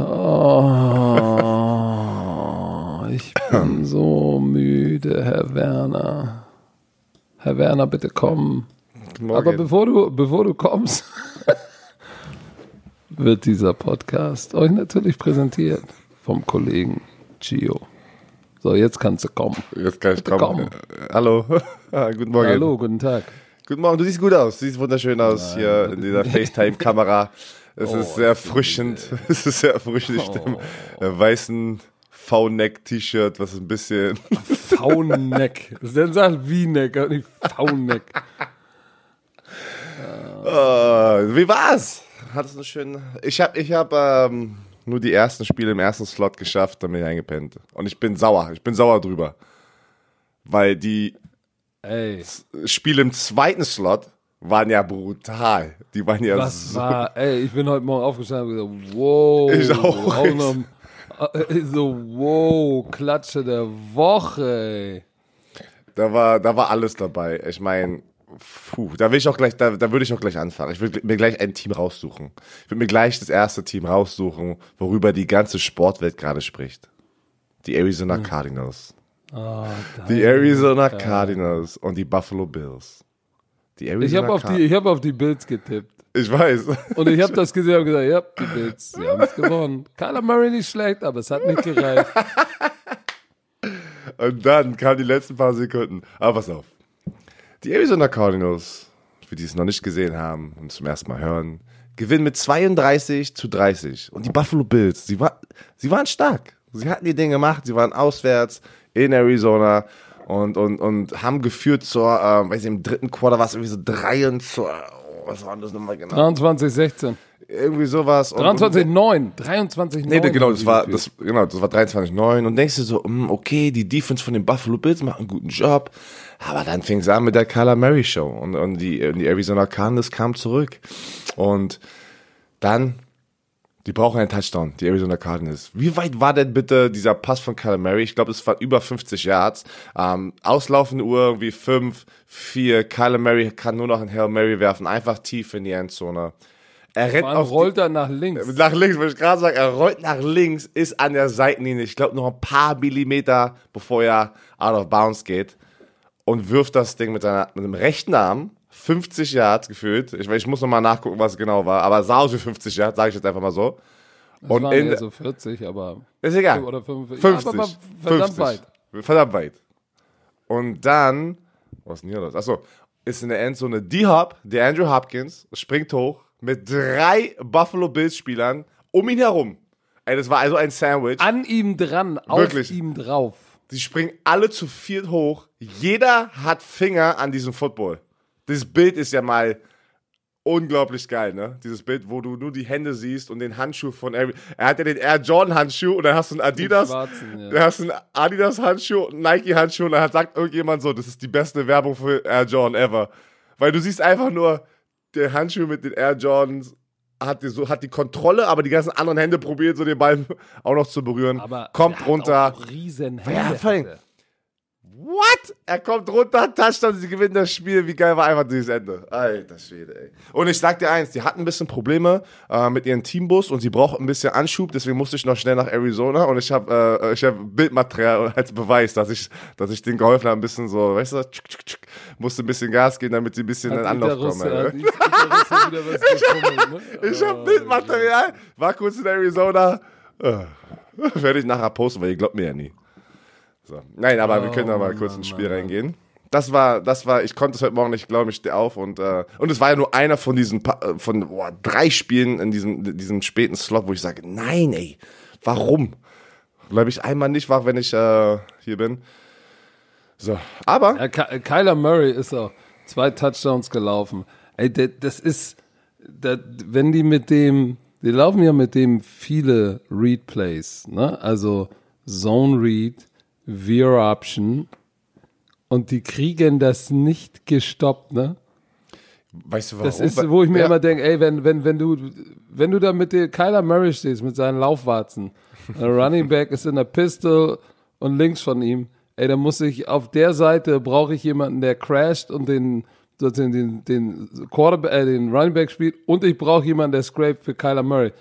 Oh, ich bin so müde, Herr Werner. Herr Werner, bitte komm. Aber bevor du, bevor du kommst, wird dieser Podcast euch natürlich präsentiert vom Kollegen Gio. So, jetzt kannst du kommen. Jetzt kann ich Bitte kommen. Hallo. Ah, guten Morgen. Hallo, guten Tag. Guten Morgen. Du siehst gut aus. Du siehst wunderschön aus hier in dieser FaceTime-Kamera. Es Oh, ist sehr erfrischend. Es ist sehr erfrischend. Ich Oh. im weißen V-Neck-T-Shirt, was ein bisschen. V-Neck. Das ist sagt V-Neck, aber nicht V-Neck. Ah, wie war's? Hattest du einen schönen. Ich habe ich hab, ähm, nur die ersten Spiele im ersten Slot geschafft, dann bin ich eingepennt. Und ich bin sauer. Ich bin sauer drüber. Weil die Ey, Spiele im zweiten Slot waren ja brutal. Die waren ja was so. war, ey, ich bin heute Morgen aufgestanden und gesagt, wow. Ich auch. noch, äh, so, wow, Klatsche der Woche, ey. Da war, da war alles dabei. Ich meine, puh, da will ich auch gleich, da, da würde ich auch gleich anfangen. Ich würde mir gleich ein Team raussuchen. Ich würde mir gleich das erste Team raussuchen, worüber die ganze Sportwelt gerade spricht. Die Arizona Hm. Cardinals. Oh, Die Arizona Cardinals und die Buffalo Bills. Die Arizona ich habe auf, die- ich hab auf die Bills getippt. Ich weiß. Und ich habe das gesehen und gesagt, ja, die Bills, sie haben es gewonnen. Kyler Murray nicht schlecht, aber es hat nicht gereicht. Und dann kamen die letzten paar Sekunden. Aber pass auf. Die Arizona Cardinals, für die es noch nicht gesehen haben und zum ersten Mal hören, gewinnen mit 32 zu 30. Und die Buffalo Bills, sie, war, sie waren stark. Sie hatten die Dinge gemacht, sie waren auswärts in Arizona und, und, und haben geführt zur, ähm, weiß ich, im dritten Quarter war es irgendwie so 3 und zur, oh, was war das nochmal genau? 23, 16. Irgendwie sowas. Und- 23, 9. 23, 9. Nee, genau, das war, das, genau, das war 23-9 und denkst du so, hm, okay, die Defense von den Buffalo Bills macht einen guten Job, aber dann fing es an mit der Kyler Murray Show und, und die, die Arizona Cardinals kamen zurück und dann, die brauchen einen Touchdown, die Arizona Cardinals. Wie weit war denn bitte dieser Pass von Kyler Murray? Ich glaube, es war über 50 Yards. Ähm, auslaufende Uhr irgendwie 5, 4. Kyler Murray kann nur noch einen Hail Mary werfen, einfach tief in die Endzone. Er rennt auf die- rollt er nach links. nach links, wollte ich gerade sagen, er rollt nach links, ist an der Seitenlinie, ich glaube noch ein paar Millimeter, bevor er out of bounds geht und wirft das Ding mit, seiner, mit dem rechten Arm, 50 Yards gefühlt, ich, ich muss nochmal nachgucken, was es genau war, aber sah aus wie 50 Yards, sage ich jetzt einfach mal so. Das Und waren in, eher so 40, aber. ist egal, Oder 50. 50, Ja, verdammt 50. weit. Verdammt weit. Und dann, was ist denn hier los? Achso, ist in der Endzone D-Hop, der Andrew Hopkins, springt hoch mit drei Buffalo Bills Spielern um ihn herum. Ey, das war also ein Sandwich. An ihm dran, auf Wirklich. ihm drauf. Die springen alle zu viert hoch. Jeder hat Finger an diesem Football. Dieses Bild ist ja mal unglaublich geil, ne? Dieses Bild, wo du nur die Hände siehst und den Handschuh von Air. Er hat ja den Air Jordan Handschuh und dann hast du einen Adidas. schwarzen, ja. Dann hast du einen Adidas Handschuh, einen Nike Handschuh und dann hat, sagt irgendjemand so, das ist die beste Werbung für Air Jordan ever. Weil du siehst einfach nur der Handschuh mit den Air Jordans hat die, so, hat die Kontrolle, aber die ganzen anderen Hände probiert so den Ball auch noch zu berühren. Aber kommt er runter. Auch riesen Ja, Hände. vor allem- hatte. What? Er kommt runter, Touchdown, sie gewinnen das Spiel. Wie geil war einfach dieses Ende. Alter Schwede, ey. Und ich sag dir eins, die hatten ein bisschen Probleme äh, mit ihrem Teambus und sie brauchten ein bisschen Anschub, deswegen musste ich noch schnell nach Arizona und ich habe äh, ich hab Bildmaterial als Beweis, dass ich, dass ich denen geholfen habe, ein bisschen so, weißt du, tschuk, tschuk, tschuk, musste ein bisschen Gas geben, damit sie ein bisschen in Hat Anlauf kommen. hat Gitarrist wieder was gefummelt, ne? Ich habe Bildmaterial, war kurz in Arizona. Äh, Werde ich nachher posten, weil ihr glaubt mir ja nie. So. Nein, aber wir können da mal kurz ins Spiel reingehen. Das war, das war, ich konnte es heute Morgen nicht glauben, ich stehe auf und, äh, und es war ja nur einer von diesen, äh, von boah, drei Spielen in diesem, diesem späten Slot, wo ich sage, nein, ey, warum? Bleibe ich einmal nicht wach, wenn ich äh, hier bin. So, aber Ja, Ky- Kyler Murray ist auch zwei Touchdowns gelaufen. Ey, das ist, da- wenn die mit dem, die laufen ja mit dem viele Read Plays, ne? Also Zone Read, Veer Option und die kriegen das nicht gestoppt, ne? weißt du warum? Das ist, wo ich mir Ja. immer denke, ey, wenn, wenn, wenn du, wenn du da mit dir Kyler Murray stehst, mit seinen Laufwarzen, der Running Back ist in der Pistol und links von ihm, ey, dann muss ich auf der Seite brauche ich jemanden, der crasht und den, den, den, den Quarterback, äh, den Running Back spielt und ich brauche jemanden, der scrape für Kyler Murray.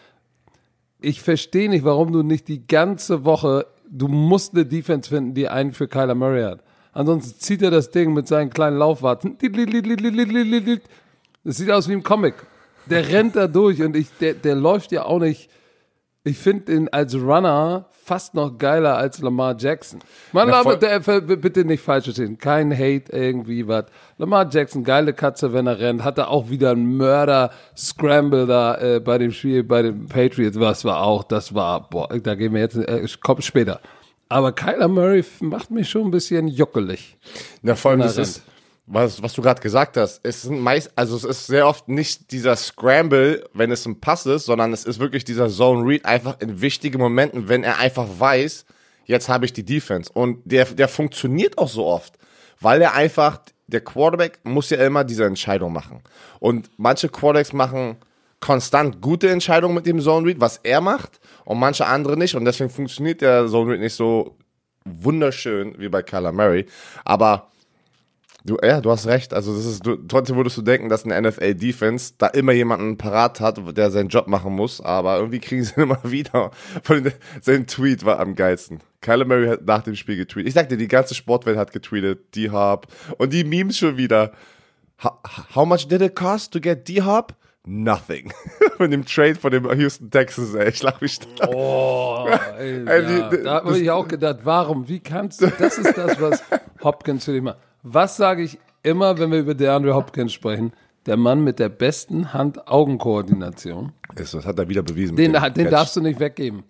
ich verstehe nicht, warum du nicht die ganze Woche, du musst eine Defense finden, die einen für Kyler Murray hat. Ansonsten zieht er das Ding mit seinen kleinen Laufwarten. Das sieht aus wie im Comic. Der rennt da durch und ich, der, der läuft ja auch nicht. Ich finde ihn als Runner fast noch geiler als Lamar Jackson. Man, Na, der, bitte nicht falsch verstehen. Kein Hate irgendwie was. Lamar Jackson, geile Katze, wenn er rennt. Hatte auch wieder einen Mörder-Scramble da äh, bei dem Spiel bei den Patriots. Was war auch, das war, boah, da gehen wir jetzt, äh, kommt später. Aber Kyler Murray macht mich schon ein bisschen juckelig. Ja, vor allem, das ist, was, was du gerade gesagt hast, es sind meist, also es ist sehr oft nicht dieser Scramble, wenn es ein Pass ist, sondern es ist wirklich dieser Zone Read, einfach in wichtigen Momenten, wenn er einfach weiß, jetzt habe ich die Defense. Und der, der funktioniert auch so oft, weil er einfach, der Quarterback muss ja immer diese Entscheidung machen. Und manche Quarterbacks machen konstant gute Entscheidungen mit dem Zone Read, was er macht, und manche andere nicht. Und deswegen funktioniert der Zone Read nicht so wunderschön wie bei Kyler Murray. Aber Du, ja, du hast recht. Also das ist, du, trotzdem würdest du denken, dass eine NFL-Defense da immer jemanden parat hat, der seinen Job machen muss, aber irgendwie kriegen sie ihn immer wieder. Von sein Tweet war am geilsten. Kyler Murray hat nach dem Spiel getweetet. Ich sagte, die ganze Sportwelt hat getweetet, D-Hop. Und die Memes schon wieder. How, much did it cost to get D-Hop? Nothing. Von dem Trade von dem Houston Texans, ey. Ich lach mich da. Oh, ey, Ey, ja, die- da habe ich auch gedacht, warum, wie kannst du, das ist das, was Hopkins für dich macht. Was sage ich immer, wenn wir über DeAndre Hopkins sprechen? Der Mann mit der besten Hand-Augen-Koordination. Das hat er wieder bewiesen. Den, dem den darfst du nicht weggeben.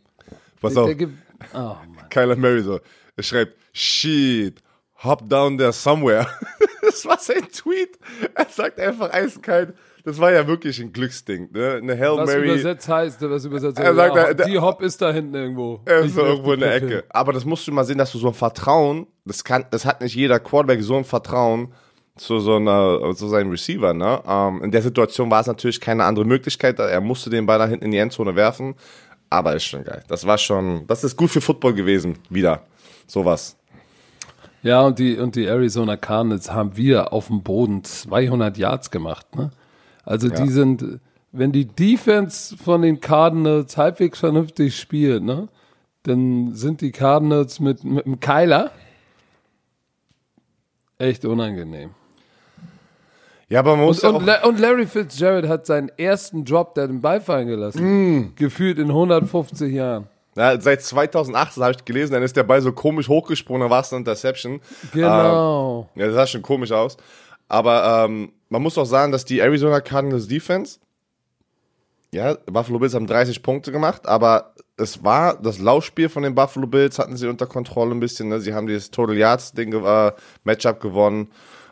Pass Der, auf. der gibt, oh. Kyler Murray so. Er schreibt, shit, hop down there somewhere. das war sein Tweet. Er sagt einfach eiskalt. Das war ja wirklich ein Glücksding, ne? Eine Hail Was Mary. übersetzt heißt, was übersetzt Er sagt, ja, die Hop ist da hinten irgendwo. Er ist irgendwo in der Ecke. Aber das musst du mal sehen, dass du so ein Vertrauen, das kann, das hat nicht jeder Quarterback so ein Vertrauen zu so einer, zu seinem Receiver, ne? Ähm, in der Situation war es natürlich keine andere Möglichkeit. Er musste den Ball da hinten in die Endzone werfen. Aber ist schon geil. Das war schon, das ist gut für Football gewesen. Wieder. Sowas. Ja, und die, und die Arizona Cardinals haben wieder auf dem Boden 200 Yards gemacht. Ne? Also die sind, wenn die Defense von den Cardinals halbwegs vernünftig spielt, ne, dann sind die Cardinals mit, mit dem Keiler echt unangenehm. Ja, aber man muss Und, ja und, und Larry Fitzgerald hat seinen ersten Drop, der den Ball fallen gelassen. Gefühlt in 150 Jahren. Ja, seit 2018 habe ich gelesen, dann ist der Ball so komisch hochgesprungen, dann war es eine Interception. Genau. Ähm, ja, das sah schon komisch aus. Aber ähm, man muss auch sagen, dass die Arizona Cardinals Defense, ja, Buffalo Bills haben 30 Punkte gemacht, aber es war das Laufspiel von den Buffalo Bills, hatten sie unter Kontrolle ein bisschen. Ne? Sie haben dieses Total Yards Ding, äh, Matchup gewonnen.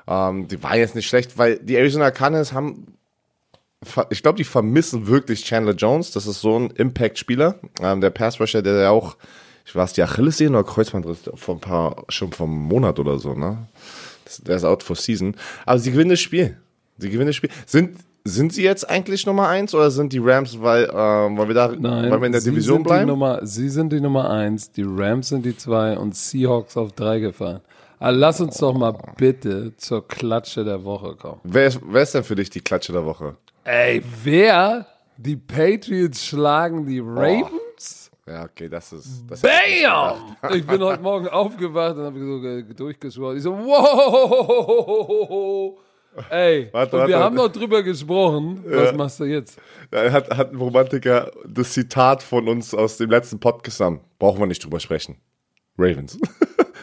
Ähm, die war jetzt nicht schlecht, weil die Arizona Cardinals haben ich glaube, die vermissen wirklich Chandler Jones. Das ist so ein Impact-Spieler. Ähm, der Pass-Rusher, der ja auch, ich weiß, die Achillessehne oder Kreuzbandriss vor ein paar, schon einem Monat oder so, ne? Der ist out for season. Aber sie gewinnen das Spiel. Sie gewinnen das Spiel. Sind, sind sie jetzt eigentlich Nummer eins oder sind die Rams, weil, ähm, weil wir da, Nein, weil wir in der Sie Division sind Die bleiben? Nummer, Sie sind die Nummer eins, die Rams sind die zwei und Seahawks auf drei gefahren. Aber lass uns doch mal bitte zur Klatsche der Woche kommen. Wer ist, wer ist denn für dich die Klatsche der Woche? Ey, wer? Die Patriots schlagen die Ravens? Ja, okay, das ist, das Bam! Ich bin heute Morgen aufgewacht und habe so ge- durchgeschworen. Ich so, wow! Ey, Warte, und warte, wir warte. haben noch drüber gesprochen. Was machst du jetzt? Da hat, hat ein Romantiker das Zitat von uns aus dem letzten Podcast an. Brauchen wir nicht drüber sprechen. Ravens.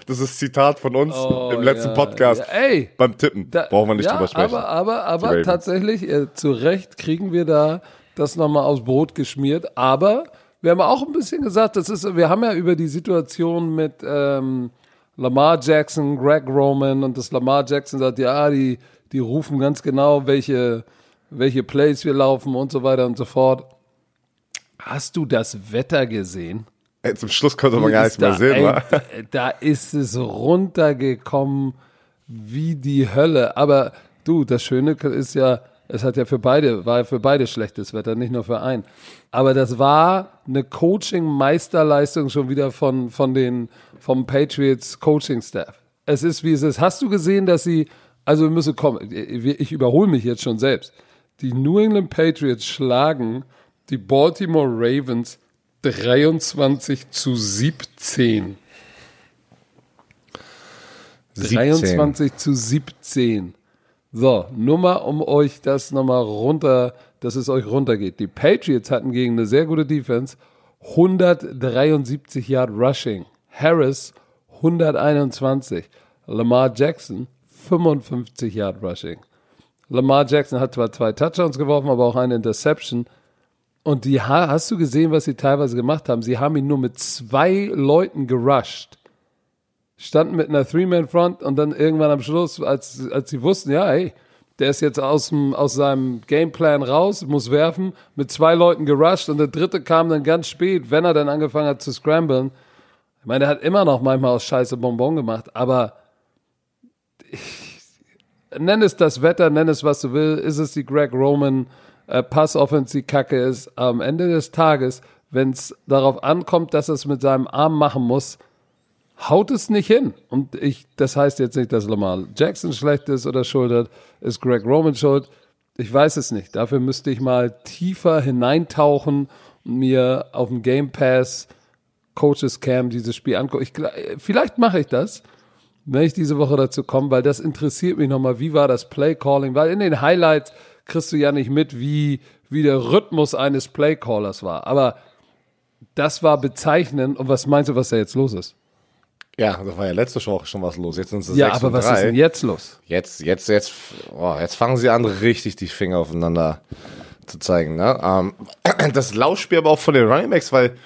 Das ist das Zitat von uns Oh, im letzten ja, Podcast. ja, ey, beim Tippen. Da- Brauchen wir nicht ja, drüber sprechen. Aber, aber, aber tatsächlich, äh, zu Recht kriegen wir da das nochmal aus Brot geschmiert. Aber wir haben auch ein bisschen gesagt, das ist, wir haben ja über die Situation mit ähm, Lamar Jackson, Greg Roman und das Lamar Jackson sagt, ja, die, die rufen ganz genau, welche, welche Plays wir laufen und so weiter und so fort. Hast du das Wetter gesehen? Ey, zum Schluss konnte man gar nichts mehr da, sehen, ey, da, ist es runtergekommen wie die Hölle. Aber du, das Schöne ist ja, es hat ja für beide, war ja für beide schlechtes Wetter, nicht nur für einen. Aber das war eine Coaching-Meisterleistung schon wieder von, von den, vom Patriots Coaching-Staff. Es ist, wie es ist. Hast du gesehen, dass sie, also wir müssen kommen, ich überhole mich jetzt schon selbst. Die New England Patriots schlagen die Baltimore Ravens 23 zu 17. 17. 23 zu 17. So, nur mal, um euch das nochmal runter, dass es euch runtergeht. Die Patriots hatten gegen eine sehr gute Defense 173 Yard Rushing. Harris 121. Lamar Jackson 55 Yard Rushing. Lamar Jackson hat zwar zwei Touchdowns geworfen, aber auch eine Interception. Und die hast du gesehen, was sie teilweise gemacht haben? Sie haben ihn nur mit zwei Leuten gerusht standen mit einer Three-Man-Front und dann irgendwann am Schluss, als, als sie wussten, ja, hey, der ist jetzt aus, dem, aus seinem Gameplan raus, muss werfen, mit zwei Leuten gerusht und der dritte kam dann ganz spät, wenn er dann angefangen hat zu scramblen. Ich meine, er hat immer noch manchmal aus Scheiße Bonbon gemacht, aber ich, nenn es das Wetter, nenn es was du willst, ist es die Greg Roman äh, Pass-Offense, die Kacke ist. Am Ende des Tages, wenn es darauf ankommt, dass es mit seinem Arm machen muss, haut es nicht hin. Und ich, das heißt jetzt nicht, dass Lamar Jackson schlecht ist oder schuldet, ist Greg Roman schuld. Ich weiß es nicht. Dafür müsste ich mal tiefer hineintauchen und mir auf dem Game Pass Coaches Cam dieses Spiel angucken. Ich, vielleicht mache ich das, wenn ich diese Woche dazu komme, weil das interessiert mich nochmal. Wie war das Play Calling? Weil in den Highlights kriegst du ja nicht mit, wie, wie der Rhythmus eines Play Callers war. Aber das war bezeichnend. Und was meinst du, was da jetzt los ist? Ja, das war ja letzte Woche schon was los. Jetzt sind es Ja, aber was drei. ist denn jetzt los? Jetzt, jetzt, jetzt, oh, jetzt fangen sie an, richtig die Finger aufeinander zu zeigen. Ne? Ähm, das Laufspiel aber auch von den Running Backs, weil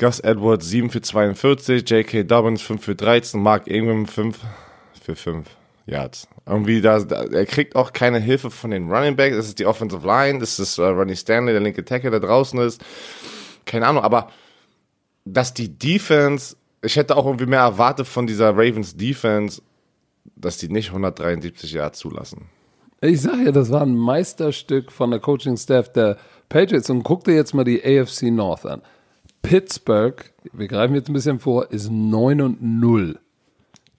Gus Edwards 7 für 42, J.K. Dobbins 5 für 13, Mark Ingram 5 für 5 Yards. Irgendwie, da, da, er kriegt auch keine Hilfe von den Running Backs. Das ist die Offensive Line, das ist äh, Ronnie Stanley, der linke Tackle, der draußen ist. Keine Ahnung, aber dass die Defense, ich hätte auch irgendwie mehr erwartet von dieser Ravens Defense, dass die nicht 173 Yards zulassen. Ich sage ja, das war ein Meisterstück von der Coaching-Staff der Patriots. Und guck dir jetzt mal die AFC North an. Pittsburgh, wir greifen jetzt ein bisschen vor, ist 9 und 0.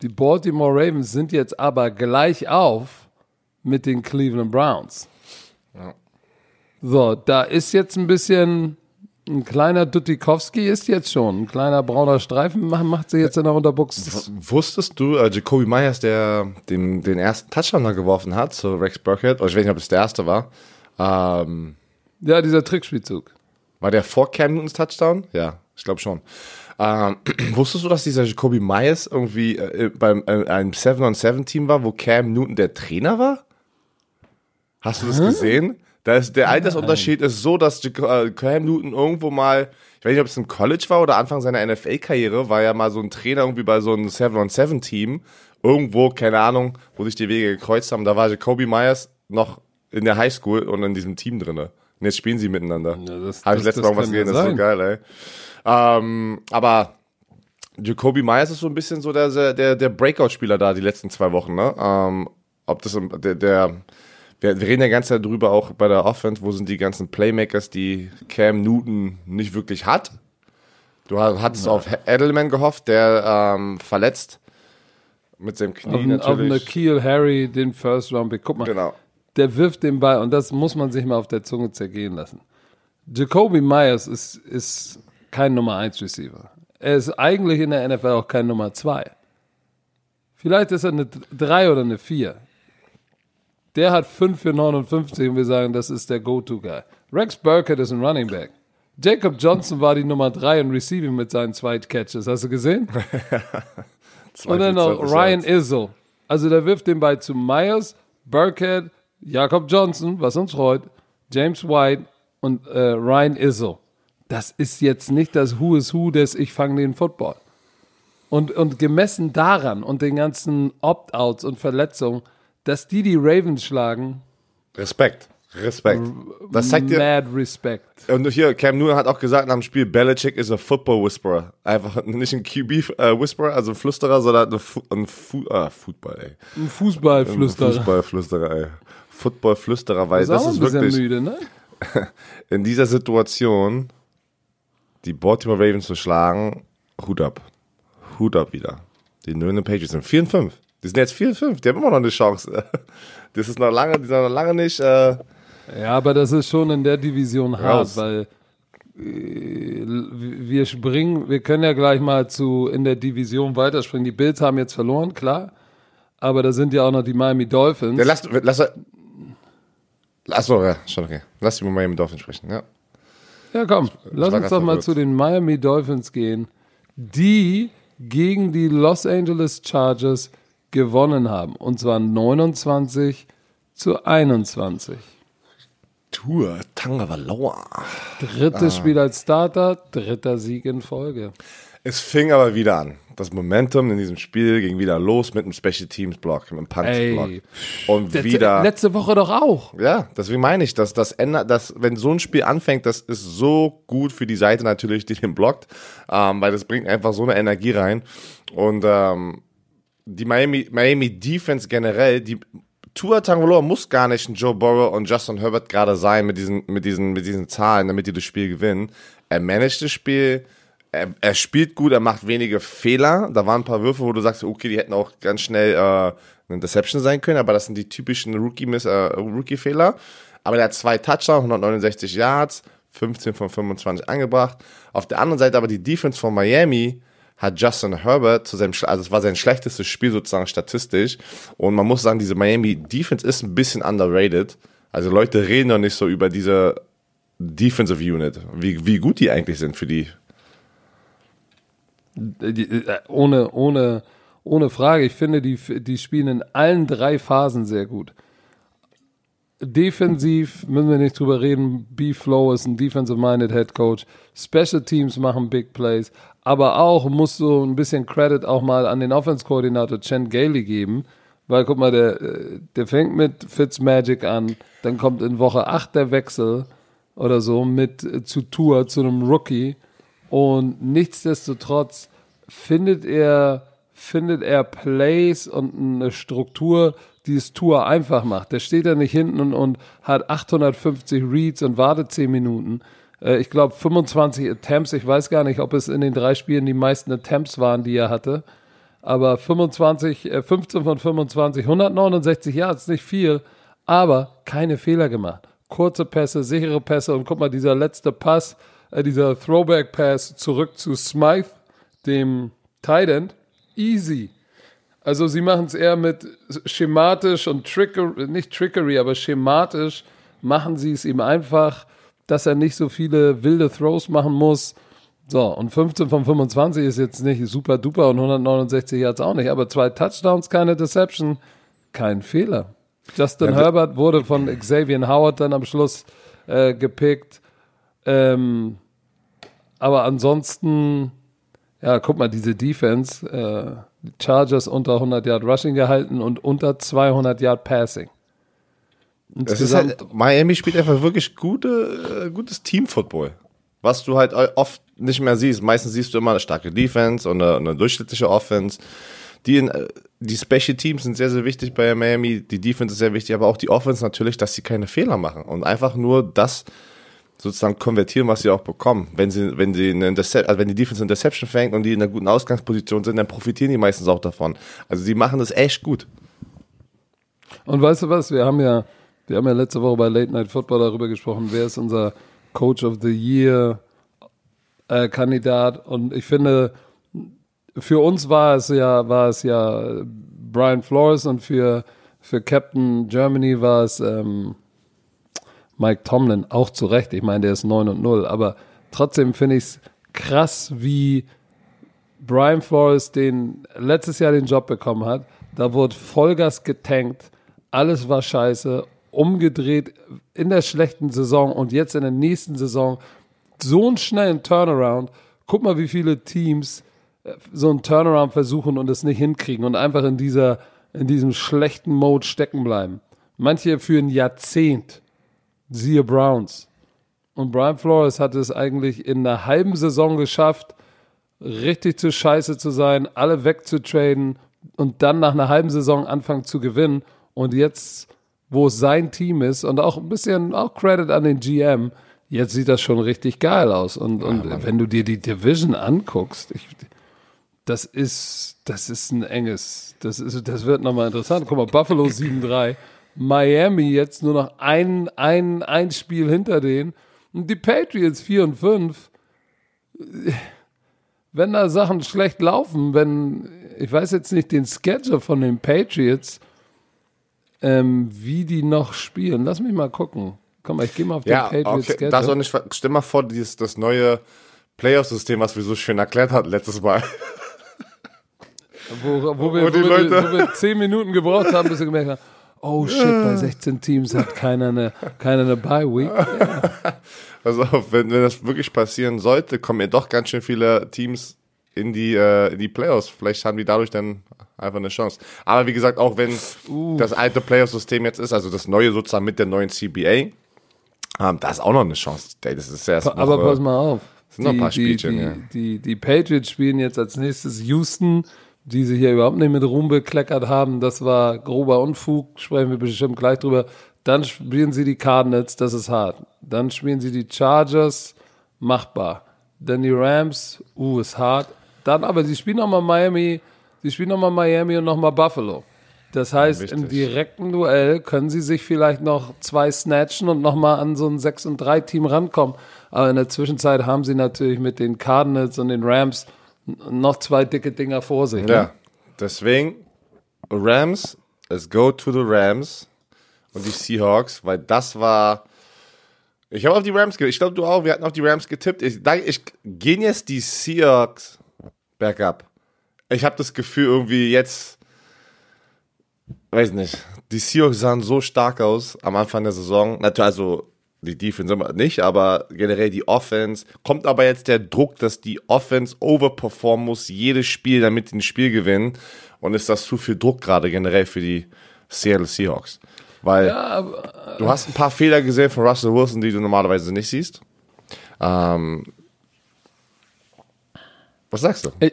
Die Baltimore Ravens sind jetzt aber gleich auf mit den Cleveland Browns. Ja. So, da ist jetzt ein bisschen ein kleiner Dutikowski ist jetzt schon. Ein kleiner brauner Streifen macht, macht sie jetzt in der Unterbuchs. Wusstest du, äh, Jacoby Myers, der den, den ersten Touchdown da geworfen hat, zu Rex Burkhead, oder ich weiß nicht, ob es der erste war, ähm, Ja, dieser Trickspielzug. War der vor Cam Newtons Touchdown? Ja, ich glaube schon. Ähm, wusstest du, dass dieser Jacoby Myers irgendwie äh, beim äh, einem 7-on-7-Team war, wo Cam Newton der Trainer war? Hast du das gesehen? Da ist, der Altersunterschied ist so, dass äh, Cam Newton irgendwo mal, ich weiß nicht, ob es im College war oder Anfang seiner NFL-Karriere, war ja mal so ein Trainer irgendwie bei so einem 7-on-7-Team. Irgendwo, keine Ahnung, wo sich die Wege gekreuzt haben. Da war Jacoby Myers noch in der Highschool und in diesem Team drinne. Und jetzt spielen sie miteinander. Ja, das- Habe ich letztes Mal kann gesehen, ja das ist so geil, ey. Ähm, aber Jacoby Myers ist so ein bisschen so der, der, der Breakout-Spieler da die letzten zwei Wochen, ne? Ähm, ob das der, der wir, wir reden ja ganz Zeit drüber auch bei der Offense, wo sind die ganzen Playmakers, die Cam Newton nicht wirklich hat. Du hattest auf Edelman gehofft, der ähm, verletzt mit seinem Knie Auf, auf natürlich. Nikhil Harry, den First Round Pick. Guck mal, Genau. Der wirft den Ball und das muss man sich mal auf der Zunge zergehen lassen. Jacoby Myers ist, ist kein Nummer 1 Receiver. Er ist eigentlich in der NFL auch kein Nummer 2. Vielleicht ist er eine 3 oder eine 4. Der hat 5 für 59 und wir sagen, das ist der Go-To-Guy. Rex Burkett ist ein Running Back. Jacob Johnson war die Nummer 3 in Receiving mit seinen zwei Catches. Hast du gesehen? Und dann noch 42 Ryan. Izzo. Also der wirft den Ball zu Myers, Burkhead, Jakob Johnson, was uns freut, James White und äh, Ryan Izzo. Das ist jetzt nicht das Who is Who des Ich fange den Football. Und, und gemessen daran und den ganzen Opt-outs und Verletzungen, dass die die Ravens schlagen, Respekt. Respekt. Das zeigt dir, mad respect. Und hier, Cam Newton hat auch gesagt nach dem Spiel, Belichick is a Football Whisperer. Einfach nicht ein QB äh, Whisperer, also ein Flüsterer, sondern ein, Fu ein Fu ah, Football, ey. Ein Fußballflüsterer. Fußballflüsterer, ey. Footballflüsterer, weil das ein ist wirklich müde, ne? in dieser Situation die Baltimore Ravens zu schlagen, Hut ab. Hut ab wieder. Die New England Patriots sind 4 und 5. Die sind jetzt 4 und 5. Die haben immer noch eine Chance. Das ist noch lange, die sind noch lange nicht, äh, Ja, aber das ist schon in der Division hart, Raus. weil wir springen, wir können ja gleich mal zu in der Division weiterspringen. Die Bills haben jetzt verloren, klar. Aber da sind ja auch noch die Miami Dolphins. Ja, lass, lass, achso, ja, schon okay. Lass die Miami Dolphins sprechen, ja. Ja, komm, lass uns doch mal zu den Miami Dolphins gehen, die gegen die Los Angeles Chargers gewonnen haben. Und zwar 29 zu 21. Tour Tangavaloa. Drittes ah. Spiel als Starter, dritter Sieg in Folge. Es fing aber wieder an. Das Momentum in diesem Spiel ging wieder los mit einem Special Teams Block, mit einem Punch Block. Und das, wieder. Letzte Woche doch auch. Ja, deswegen meine ich, dass das ändert, dass, wenn so ein Spiel anfängt, das ist so gut für die Seite natürlich, die den blockt, ähm, weil das bringt einfach so eine Energie rein. Und ähm, die Miami, Miami Defense generell, die Tua Tagovailoa muss gar nicht ein Joe Burrow und Justin Herbert gerade sein mit diesen, mit diesen, mit diesen Zahlen, damit die das Spiel gewinnen. Er managt das Spiel, er, er spielt gut, er macht wenige Fehler. Da waren ein paar Würfe, wo du sagst, okay, die hätten auch ganz schnell äh, eine Deception sein können, aber das sind die typischen Rookie-Fehler. Äh, Rookie aber er hat zwei Touchdowns, 169 Yards, 15 von 25 angebracht. Auf der anderen Seite aber die Defense von Miami, hat Justin Herbert zu seinem, also es war sein schlechtestes Spiel sozusagen statistisch. Und man muss sagen, diese Miami Defense ist ein bisschen underrated. Also Leute reden noch nicht so über diese Defensive Unit, wie, wie gut die eigentlich sind für die. Äh, ohne, ohne, ohne Frage. Ich finde, die, die spielen in allen drei Phasen sehr gut. Defensiv müssen wir nicht drüber reden. B-Flow ist ein defensive-minded Head Coach. Special Teams machen Big Plays. Aber auch musst du ein bisschen Credit auch mal an den Offense-Koordinator Chen Gailey geben. Weil guck mal, der, der fängt mit Fitzmagic an. Dann kommt in Woche 8 der Wechsel oder so mit äh, zu Tour, zu einem Rookie. Und nichtsdestotrotz findet er, findet er Plays und eine Struktur, die es Tour einfach macht. Der steht da nicht hinten und, und hat 850 Reads und wartet 10 Minuten. Äh, ich glaube 25 Attempts. Ich weiß gar nicht, ob es in den drei Spielen die meisten Attempts waren, die er hatte. Aber 25, äh, 15 von 25, 169 Yards, nicht viel, aber keine Fehler gemacht. Kurze Pässe, sichere Pässe und guck mal, dieser letzte Pass, äh, dieser Throwback Pass zurück zu Smythe, dem Tight End, easy also sie machen es eher mit schematisch und Trickery, nicht Trickery, aber schematisch machen sie es ihm einfach, dass er nicht so viele wilde Throws machen muss. So, und 15 von 25 ist jetzt nicht super duper und 169 jetzt auch nicht, aber zwei Touchdowns, keine Deception, kein Fehler. Justin ja, Herbert wurde von Xavier Howard dann am Schluss äh, gepickt. Ähm, aber ansonsten, ja, guck mal, diese Defense, äh, Chargers unter 100 Yard Rushing gehalten und unter 200 Yard Passing. Das ist halt, Miami spielt einfach wirklich gute, äh, gutes Team-Football. Was du halt oft nicht mehr siehst. Meistens siehst du immer eine starke Defense und eine, eine durchschnittliche Offense. Die, in, äh, die Special Teams sind sehr, sehr wichtig bei Miami. Die Defense ist sehr wichtig, aber auch die Offense natürlich, dass sie keine Fehler machen und einfach nur das sozusagen konvertieren, was sie auch bekommen. Wenn sie, wenn sie eine Intercep also wenn die Defense eine Deception fängt und die in einer guten Ausgangsposition sind, dann profitieren die meistens auch davon. Also sie machen das echt gut. Und weißt du was? Wir haben ja, wir haben ja letzte Woche bei Late Night Football darüber gesprochen, wer ist unser Coach of the Year äh, Kandidat. Und ich finde, für uns war es ja, war es ja Brian Flores und für, für Captain Germany war es ähm, Mike Tomlin, auch zu Recht. Ich meine, der ist 9 und 0, aber trotzdem finde ich es krass, wie Brian Flores den letztes Jahr den Job bekommen hat. Da wurde Vollgas getankt, alles war scheiße, umgedreht in der schlechten Saison und jetzt in der nächsten Saison so einen schnellen Turnaround. Guck mal, wie viele Teams äh, so einen Turnaround versuchen und es nicht hinkriegen und einfach in dieser in diesem schlechten Mode stecken bleiben. Manche für ein Jahrzehnt siehe Browns. Und Brian Flores hat es eigentlich in einer halben Saison geschafft, richtig zu scheiße zu sein, alle wegzutraden und dann nach einer halben Saison anfangen zu gewinnen. Und jetzt, wo es sein Team ist und auch ein bisschen auch Credit an den GM, jetzt sieht das schon richtig geil aus. Und, und ja, wenn du dir die Division anguckst, ich, das ist, das ist ein enges, das ist, das wird nochmal interessant. Guck mal, Buffalo 7-3. Miami jetzt nur noch ein, ein, ein Spiel hinter denen. Und die Patriots 4 und 5, wenn da Sachen schlecht laufen, wenn, ich weiß jetzt nicht den Schedule von den Patriots, ähm, wie die noch spielen. Lass mich mal gucken. Komm mal, ich gehe mal auf Ja, den Patriots okay. Schedule. Das auch nicht, stell mal vor, dieses, das neue Playoff-System, was wir so schön erklärt hatten letztes Mal. Wo, wo, wir, Wo wo, wir, wo wir zehn Minuten gebraucht haben, bis wir gemerkt haben, oh shit, bei 16 Teams hat keiner eine, keiner eine Bye-Week. Also, wenn, wenn das wirklich passieren sollte, kommen ja doch ganz schön viele Teams in die, äh, in die Playoffs. Vielleicht haben die dadurch dann einfach eine Chance. Aber wie gesagt, auch wenn das alte Playoff-System jetzt ist, also das neue sozusagen mit der neuen CBA, ähm, da ist auch noch eine Chance. Das ist erst Aber Woche- pass mal auf. sind noch ein paar die, Spielchen, die, ja. die, die Patriots spielen jetzt als nächstes Houston, die sie hier überhaupt nicht mit Ruhm bekleckert haben. Das war grober Unfug, sprechen wir bestimmt gleich drüber. Dann spielen sie die Cardinals, das ist hart. Dann spielen sie die Chargers, machbar. Dann die Rams, uh, ist hart. Dann aber, sie spielen nochmal Miami, sie spielen nochmal Miami und nochmal Buffalo. Das heißt, im wichtig. direkten Duell können sie sich vielleicht noch zwei snatchen und nochmal an so ein 6 und 3 Team rankommen. Aber in der Zwischenzeit haben sie natürlich mit den Cardinals und den Rams noch zwei dicke Dinger vor sich. Ne? Ja, deswegen Rams, let's go to the Rams und die Seahawks, weil das war. Ich habe auf die Rams getippt. Ich glaube, du auch. Wir hatten auf die Rams getippt. Ich, ich gehen jetzt die Seahawks bergab. Ich habe das Gefühl, irgendwie jetzt. Weiß nicht. Die Seahawks sahen so stark aus am Anfang der Saison. Natürlich, also die Defense immer nicht, aber generell die Offense. Kommt aber jetzt der Druck, dass die Offense overperformen muss, jedes Spiel, damit sie ein Spiel gewinnen. Und ist das zu viel Druck gerade generell für die Seattle Seahawks? Weil Ja, aber, du hast ein paar Fehler gesehen von Russell Wilson, die du normalerweise nicht siehst. Ähm, was sagst du? ey,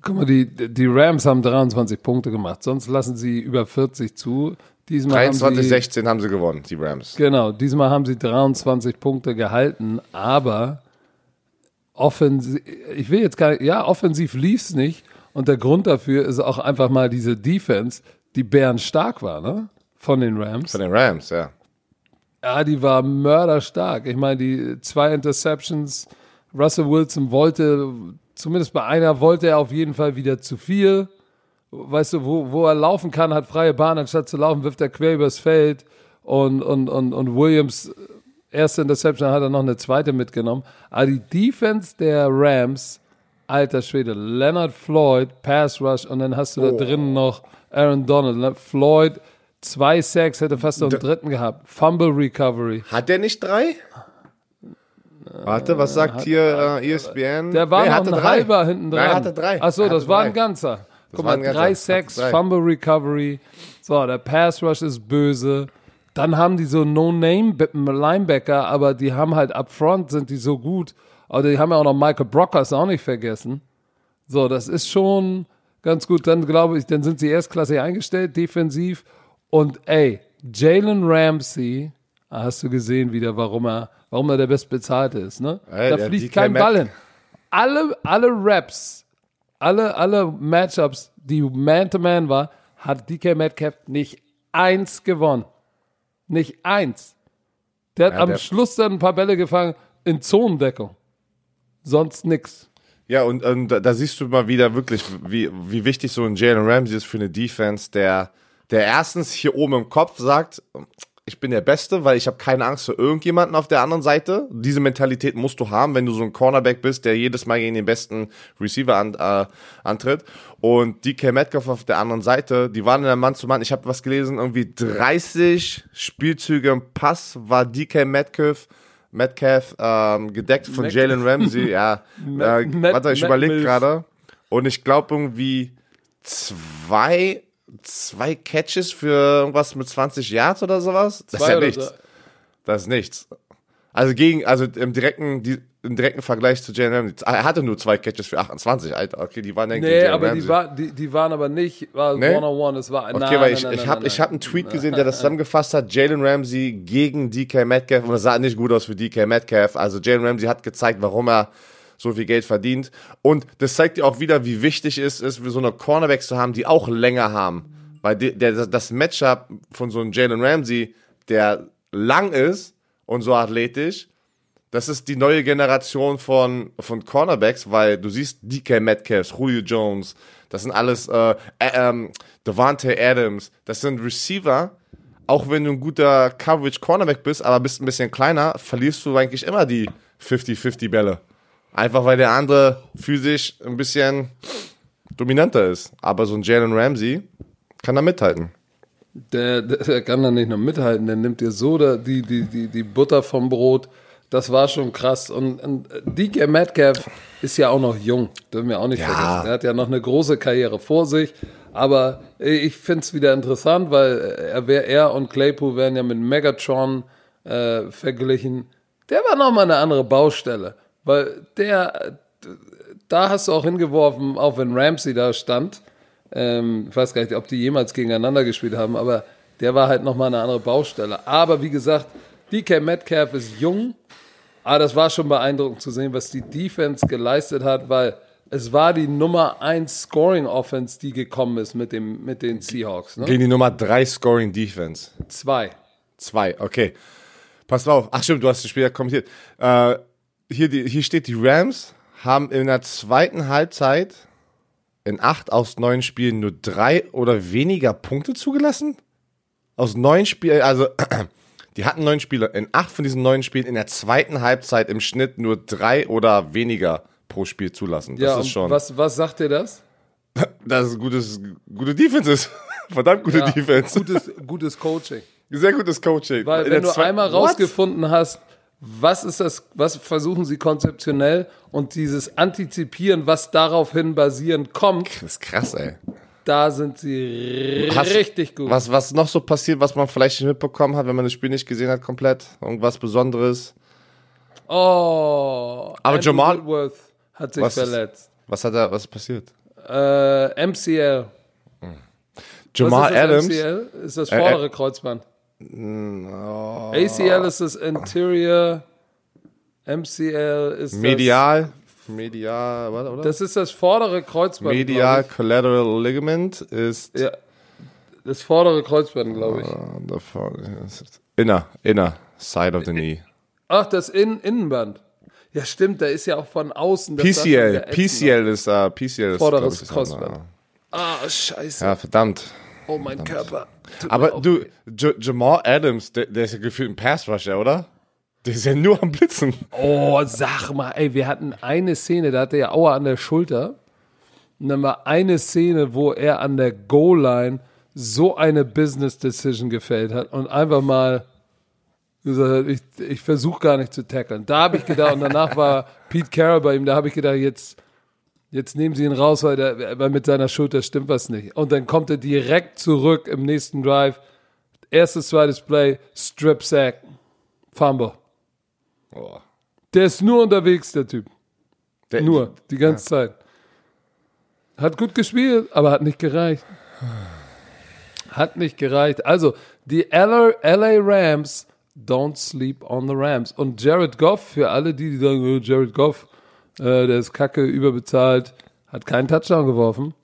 guck mal, die, die Rams haben 23 Punkte gemacht, sonst lassen sie über 40 zu. Diesmal haben 23, sie, 16 haben sie gewonnen, die Rams. Genau, diesmal haben sie 23 Punkte gehalten, aber offensiv, ich will jetzt gar nicht, ja, offensiv lief's nicht und der Grund dafür ist auch einfach mal diese Defense, die Bären stark war, ne? Von den Rams. Von den Rams, ja. Ja, die war mörderstark. Ich meine, die zwei Interceptions, Russell Wilson wollte, zumindest bei einer wollte er auf jeden Fall wieder zu viel. Weißt du, wo, wo er laufen kann, hat freie Bahn, anstatt zu laufen, wirft er quer übers Feld. Und, und, und, und Williams, erste Interception hat er noch eine zweite mitgenommen. Aber die Defense der Rams, alter Schwede, Leonard Floyd, Pass Rush und dann hast du da drinnen noch Aaron Donald. Ne? Floyd, zwei Sacks, hätte fast noch einen dritten gehabt. Fumble Recovery. Hat der nicht drei? Warte, was sagt hier äh, ESPN? Der war Nee, noch ein drei. halber hinten dran. Nein, er hatte drei. Ach so, Er das hatte war drei. ein ganzer. Guck war mal, drei Sacks. Fumble Recovery. So, der Pass Rush ist böse. Dann haben die so No-Name-Linebacker, aber die haben halt up front, sind die so gut. Aber die haben ja auch noch Michael Brockers auch nicht vergessen. So, das ist schon ganz gut. Dann glaube ich, dann sind sie erstklassig eingestellt, defensiv. Und ey, Jalen Ramsey, ah, hast du gesehen wieder, warum er, warum er der bestbezahlte ist, ne? Ey, da fliegt kein. Ball hin. Alle, alle Raps, alle, alle Matchups, die Man-to-Man war, hat DK Metcalf nicht eins gewonnen. Nicht eins. Der hat Ja, am der- Schluss dann ein paar Bälle gefangen in Zonendeckung. Sonst nix. Ja, und, und da, da siehst du mal wieder wirklich, wie, wie wichtig so ein Jalen Ramsey ist für eine Defense, der, der erstens hier oben im Kopf sagt, ich bin der Beste, weil ich habe keine Angst vor irgendjemanden auf der anderen Seite. Diese Mentalität musst du haben, wenn du so ein Cornerback bist, der jedes Mal gegen den besten Receiver an, äh, antritt. Und DK Metcalf auf der anderen Seite, die waren in der Mann zu Mann. Ich habe was gelesen, irgendwie 30 Spielzüge im Pass war DK Metcalf Metcalf ähm, gedeckt von Mac- Jalen Ramsey. Ja, äh, warte, ich überlege gerade. Und ich glaube irgendwie zwei, zwei Catches für irgendwas mit 20 Yards oder sowas. Das ist ja nichts. so. Das ist nichts. Also gegen, also im direkten, die, im direkten Vergleich zu Jalen Ramsey. Er hatte nur zwei Catches für 28, Alter. Okay, die waren irgendwie Nee, Jalen aber Ramsey. die, war, die, die waren aber nicht war Nee? One-on-One, es war Okay, weil ich, ich habe ich hab einen Tweet gesehen, der das zusammengefasst hat. Jalen Ramsey gegen DK Metcalf. Und das sah nicht gut aus für DK Metcalf. Also Jalen Ramsey hat gezeigt, warum er so viel Geld verdient. Und das zeigt dir auch wieder, wie wichtig es ist, so eine Cornerbacks zu haben, die auch länger haben. Weil der, das Matchup von so einem Jalen Ramsey, der lang ist und so athletisch. Das ist die neue Generation von, von Cornerbacks, weil du siehst DK Metcalf, Julio Jones, das sind alles äh, äh, ähm, Devante Adams, das sind Receiver. Auch wenn du ein guter Coverage Cornerback bist, aber bist ein bisschen kleiner, verlierst du eigentlich immer die 50-50 Bälle. Einfach weil der andere physisch ein bisschen dominanter ist. Aber so ein Jalen Ramsey kann da mithalten. Der, der, der kann da nicht nur mithalten, der nimmt dir so da, die, die, die, die Butter vom Brot. Das war schon krass. Und, und DK Metcalf ist ja auch noch jung, dürfen wir auch nicht Ja. vergessen. Er hat ja noch eine große Karriere vor sich. Aber ich finde es wieder interessant, weil er, er und Claypool werden ja mit Megatron äh, verglichen. Der war nochmal eine andere Baustelle. Weil der, da hast du auch hingeworfen, auch wenn Ramsey da stand. Ähm, ich weiß gar nicht, ob die jemals gegeneinander gespielt haben, aber der war halt nochmal eine andere Baustelle. Aber wie gesagt, DK Metcalf ist jung, aber das war schon beeindruckend zu sehen, was die Defense geleistet hat, weil es war die Nummer 1 Scoring Offense, die gekommen ist mit, dem, mit den Seahawks. Ne? Gegen die Nummer 3 Scoring Defense. Zwei. Zwei, okay. Pass auf. Ach stimmt, du hast das Spiel ja kommentiert. Äh, hier, die, hier steht, die Rams haben in der zweiten Halbzeit in acht aus neun Spielen nur drei oder weniger Punkte zugelassen? Aus neun Spielen, also die hatten neun Spiele. In acht von diesen neun Spielen in der zweiten Halbzeit im Schnitt nur drei oder weniger pro Spiel zulassen. Das Ja, ist schon, was, was sagt dir das? das ist gutes, gute Defense ist. Verdammt gute Ja, Defense. Gutes, gutes Coaching. Sehr gutes Coaching. Weil In wenn du einmal What? rausgefunden hast, was ist das, was versuchen sie konzeptionell und dieses Antizipieren, was daraufhin basierend kommt, Das ist krass, ey. da sind sie Hast- richtig gut. Was, was noch so passiert, was man vielleicht nicht mitbekommen hat, wenn man das Spiel nicht gesehen hat, komplett? Irgendwas Besonderes? Oh, Aber Andrew Jamal- Woodworth hat sich Was verletzt. Was hat er, was ist passiert? Äh, MCL. Jamal Adams. MCL? Ist das Äh, vordere Kreuzband. ACL ist das Interior. MCL ist Medial. Medial, warte, oder? das. Das ist das vordere Kreuzband. Medial Collateral Ligament ist. Ja, das vordere Kreuzband, glaube ich. davor, ist inner, inner side of the knee. Ach, das In Innenband. Ja, stimmt, da ist ja auch von außen. das PCL, PCL ist, äh, PCL ist, Vorderes das Kreuzband. Ah, scheiße. Ja, verdammt. Oh, mein Körper. Tut mir Aber du. J Jamal Adams, der, der ist ja gefühlt ein Pass-Rusher, oder? Der ist ja nur am Blitzen. Oh, sag mal, ey, wir hatten eine Szene, da hatte er Aua an der Schulter. Und dann war eine Szene, wo er an der Goal-Line so eine Business-Decision gefällt hat und einfach mal gesagt hat, ich, ich versuche gar nicht zu tackeln. Da habe ich gedacht, und danach war Pete Carroll bei ihm, da habe ich gedacht, jetzt, jetzt nehmen sie ihn raus, weil, der, weil mit seiner Schulter stimmt was nicht. Und dann kommt er direkt zurück im nächsten Drive. Erstes, zweites Play, Strip Sack, Fumble. Oh. Der ist nur unterwegs, der Typ. Der, Nur, die ganze Zeit. Hat gut gespielt, aber hat nicht gereicht. Hat nicht gereicht. Also, die LA, LA Rams don't sleep on the Rams. Und Jared Goff, für alle die, die sagen, oh, Jared Goff, äh, der ist kacke, überbezahlt, hat keinen Touchdown geworfen,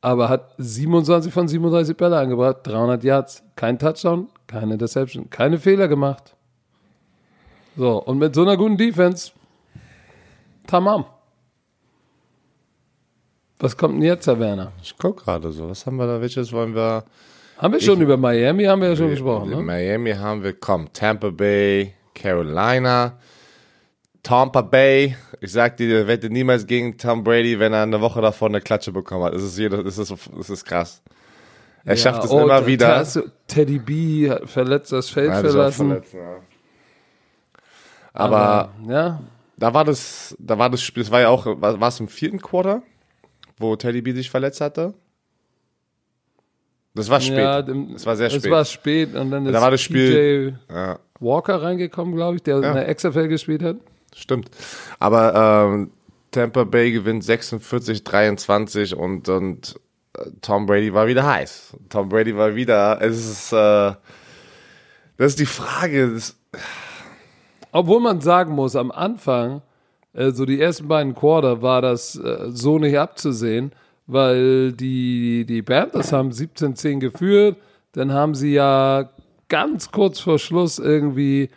aber hat 27 von 37 Bälle angebracht, 300 Yards, kein Touchdown, keine Interception, keine Fehler gemacht. So, und mit so einer guten Defense, tamam. Was kommt denn jetzt, Herr Werner? Ich guck gerade so. Was haben wir da? Welches wollen wir? Haben wir schon über Miami, haben wir ja schon gesprochen, ne? Miami haben wir, komm, Tampa Bay, Carolina, Tampa Bay. Ich sag dir, der wette niemals gegen Tom Brady, wenn er eine Woche davor eine Klatsche bekommen hat. Das ist, jeder, das ist, das ist krass. Er schafft es oh, immer wieder. Teddy B hat verletzt das Feld Ja, das verlassen. verletzt, ja. Aber ja, da war das, da war das Spiel, das war ja auch, war, war es im vierten Quarter, wo Teddy B sich verletzt hatte? Das war spät. ja, dem- das war sehr spät. Es war spät und dann ist Da war das Spiel- PJ ja. Walker reingekommen, glaube ich, der in der XFL gespielt hat. Stimmt. Aber ähm, Tampa Bay gewinnt 46, 23 und, und äh, Tom Brady war wieder heiß. Tom Brady war wieder, es ist, äh, das ist die Frage. Das, Obwohl man sagen muss, am Anfang, äh, so die ersten beiden Quarter, war das äh, so nicht abzusehen, weil die, die Panthers haben 17-10 geführt, dann haben sie ja ganz kurz vor Schluss irgendwie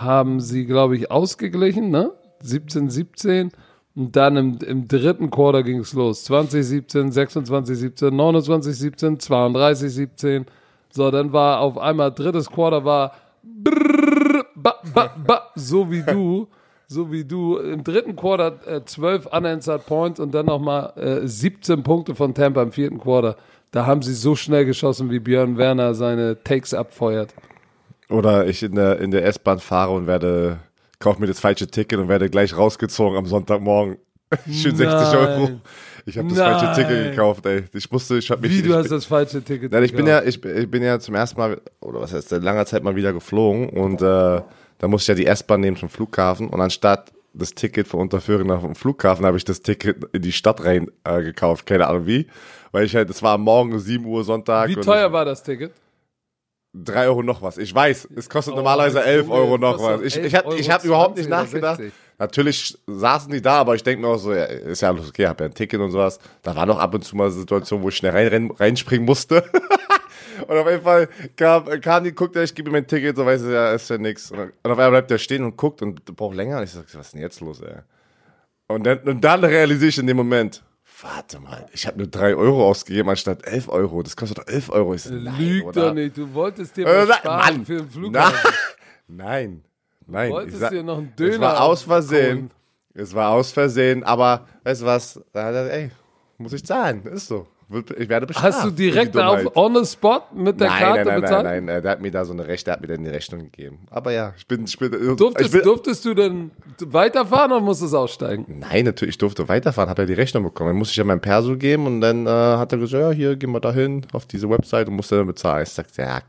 haben sie, glaube ich, ausgeglichen, ne? 17, 17. Und dann im, im dritten Quarter ging es los. 20, 17, 26, 17, 29, 17, 32, 17. So, dann war auf einmal drittes Quarter war brrr, ba, ba, ba, so wie du. So wie du. Im dritten Quarter äh, 12 unanswered Points und dann nochmal äh, 17 Punkte von Tampa im vierten Quarter. Da haben sie so schnell geschossen, wie Björn Werner seine Takes abfeuert. Oder ich in der, in der S-Bahn fahre und werde, kaufe mir das falsche Ticket und werde gleich rausgezogen am Sonntagmorgen. Schön 60 Euro. Ich habe das falsche Nein. Ticket gekauft, ey. Ich musste, ich habe mich. Wie, ich, du hast das falsche Ticket Nein, ich bin gekauft. ja, ich, ich bin ja zum ersten Mal, oder was heißt, seit langer Zeit mal wieder geflogen und äh, da musste ich ja die S-Bahn nehmen zum Flughafen und anstatt das Ticket von Unterföhring nach dem Flughafen habe ich das Ticket in die Stadt rein äh, gekauft, keine Ahnung wie, weil ich halt, es war am Morgen um 7 Uhr Sonntag Wie teuer war das Ticket? 3 Euro noch was. Ich weiß, es kostet Oh, normalerweise 11 Junge, Euro noch was. Ich, 11 ich hab überhaupt nicht 20 oder nachgedacht. 60. Natürlich saßen die da, aber ich denke mir auch so, ja, ist ja alles okay, hab ja ein Ticket und sowas. Da war noch ab und zu mal eine Situation, wo ich schnell rein, rein, reinspringen musste. und auf jeden Fall kam, kam die, guckt er, ich gebe ihm mein Ticket, so weiß er, ja, ist ja nix. Und auf einmal bleibt er stehen und guckt und braucht länger. Und ich sag, was ist denn jetzt los, ey? Und dann, und dann realisiere ich in dem Moment, warte mal, ich habe nur 3 Euro ausgegeben anstatt 11 Euro. Das kostet doch 11 Euro. Ich so, nein, Lüg oder? doch nicht, du wolltest dir Äh, was na- sparen Mann. für den Nein, Flughafen. nein, nein. Wolltest Ich sag- dir noch einen Döner Es war aus. Versehen. Es war aus Versehen, aber weißt du was? Ey, muss ich zahlen. Ist so. Ich werde bestraft. Hast du direkt auf on the spot mit der Nein, Karte nein, nein, bezahlt? nein, nein, Der hat mir da so eine Rechte, der hat mir dann die Rechnung gegeben. Aber ja, ich bin, ich bin, Durftest, ich bin durftest du denn weiterfahren oder musstest du aussteigen? Nein, natürlich, ich durfte weiterfahren, habe ja die Rechnung bekommen. Dann musste ich ja mein Perso geben und dann äh, hat er gesagt, ja, hier, gehen wir da hin, auf diese Website und musste dann bezahlen. Ich sagte, ja,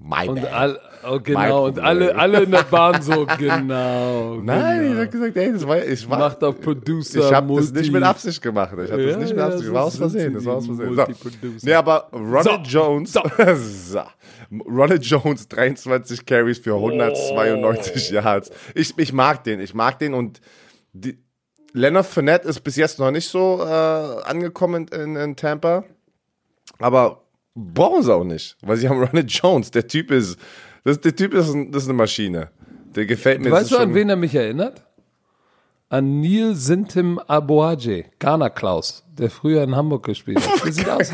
my Und all, oh, Mein genau, und alle, alle in der Bahn so, genau. Nein, genau. ich habe gesagt, ey, das war, ich war, Macht auf Producer, Ich habe das nicht mit Absicht gemacht. Ich habe Ja, das nicht mit ja, Absicht. so war aus Versehen. Das war aus die Versehen. So. Multiproducer. Nee, aber Ronald So. Jones, So. so. Ronald Jones 23 Carries für 192 Yards. Ich, ich mag den. Ich mag den und die, Leonard Fournette ist bis jetzt noch nicht so äh, angekommen in, in Tampa. Aber brauchen sie auch nicht, weil sie haben Ronald Jones. Der Typ ist, das, der Typ ist, ein, das ist eine Maschine. Der gefällt mir. Weißt du, an wen er mich erinnert? An Neil Sintim Aboaje, Ghana Klaus, der früher in Hamburg gespielt hat. Der sieht aus,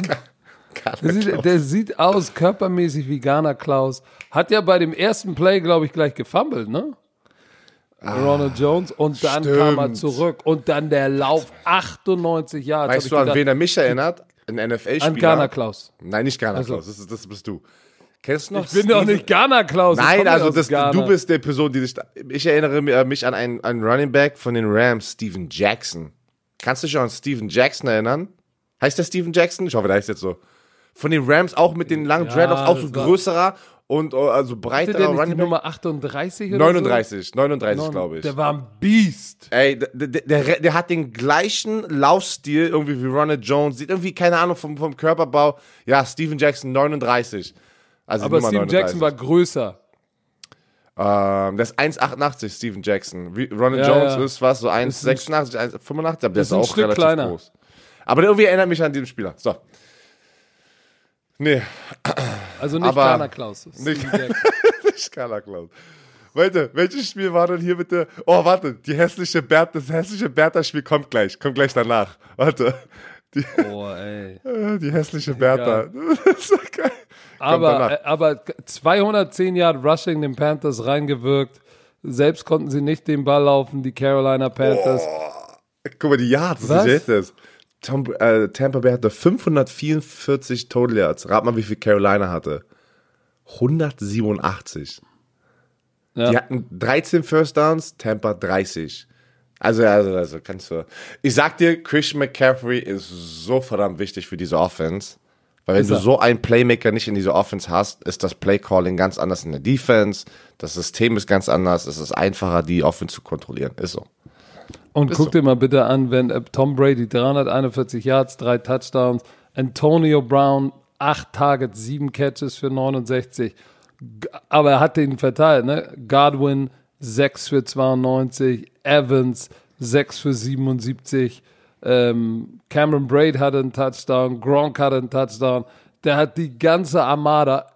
der sieht, der sieht aus körpermäßig wie Ghana Klaus. Hat ja bei dem ersten Play, glaube ich, gleich gefummelt, ne? Ronald Jones und dann stimmt. kam er zurück und dann der Lauf 98 Jahre. Weißt du, an wen er mich erinnert? Ein NFL-Spieler. An Ghana Klaus. Nein, nicht Ghana Also- Klaus, das, das bist du. Kennst du noch Ich bin doch nicht Ghana Klaus. Nein, also das, du bist der Person, die dich. Ich erinnere äh, mich an einen, einen Running Back von den Rams, Steven Jackson. Kannst du dich an Steven Jackson erinnern? Heißt der Steven Jackson? Ich hoffe, der heißt jetzt so. Von den Rams auch mit den langen Ja, Dreadlocks, auch so größerer und äh, also breiterer die Running Back. Nummer 38 oder 39, 39, so? glaube ich. Der war ein Beast. Ey, der, der, der, der hat den gleichen Laufstil irgendwie wie Ronald Jones. Sieht irgendwie, keine Ahnung, vom, vom Körperbau. Ja, Steven Jackson 39. Also Aber Nummer Steven 39. Jackson war größer. Ähm, das ist 1,88 Steven Jackson. Ronald Ja, Jones ja. ist was, so Ist ein 1,86, 1,85, aber der ist, auch Stück relativ kleiner. groß. Aber der irgendwie erinnert mich an diesen Spieler. So. Nee, Also nicht Aber- Ghana Klaus. Nicht- nicht Carla Klaus. Warte, welches Spiel war denn hier bitte? Oh, warte, die hässliche Bert, das hässliche Bertha-Spiel kommt gleich, kommt gleich danach. Warte. Die, Boah, ey. die hässliche Bertha. Das ist so geil. Aber, äh, aber 210 Yard Rushing den Panthers reingewirkt. Selbst konnten sie nicht den Ball laufen, die Carolina Panthers. Guck mal, die Yards, Was? ist jetzt das. Tom, äh, Tampa Bay hatte 544 Total Yards. Rat mal, wie viel Carolina hatte. 187. Ja. Die hatten 13 First Downs, Tampa 30. Also, also, also kannst du. Ich sag dir, Christian McCaffrey ist so verdammt wichtig für diese Offense. Weil wenn Ist du er. so einen Playmaker nicht in dieser Offense hast, ist das Playcalling ganz anders in der Defense. Das System ist ganz anders. Es ist einfacher, die Offense zu kontrollieren. Ist so. Und Ist guck so. dir mal bitte an, wenn äh, Tom Brady 341 Yards, drei Touchdowns, Antonio Brown, acht Targets, sieben Catches für 69. G- Aber er hat den verteilt, ne? Godwin 6 für 92, Evans 6 für 77, ähm, Cameron Braid hatte einen Touchdown, Gronk hatte einen Touchdown. Der hat die ganze Armada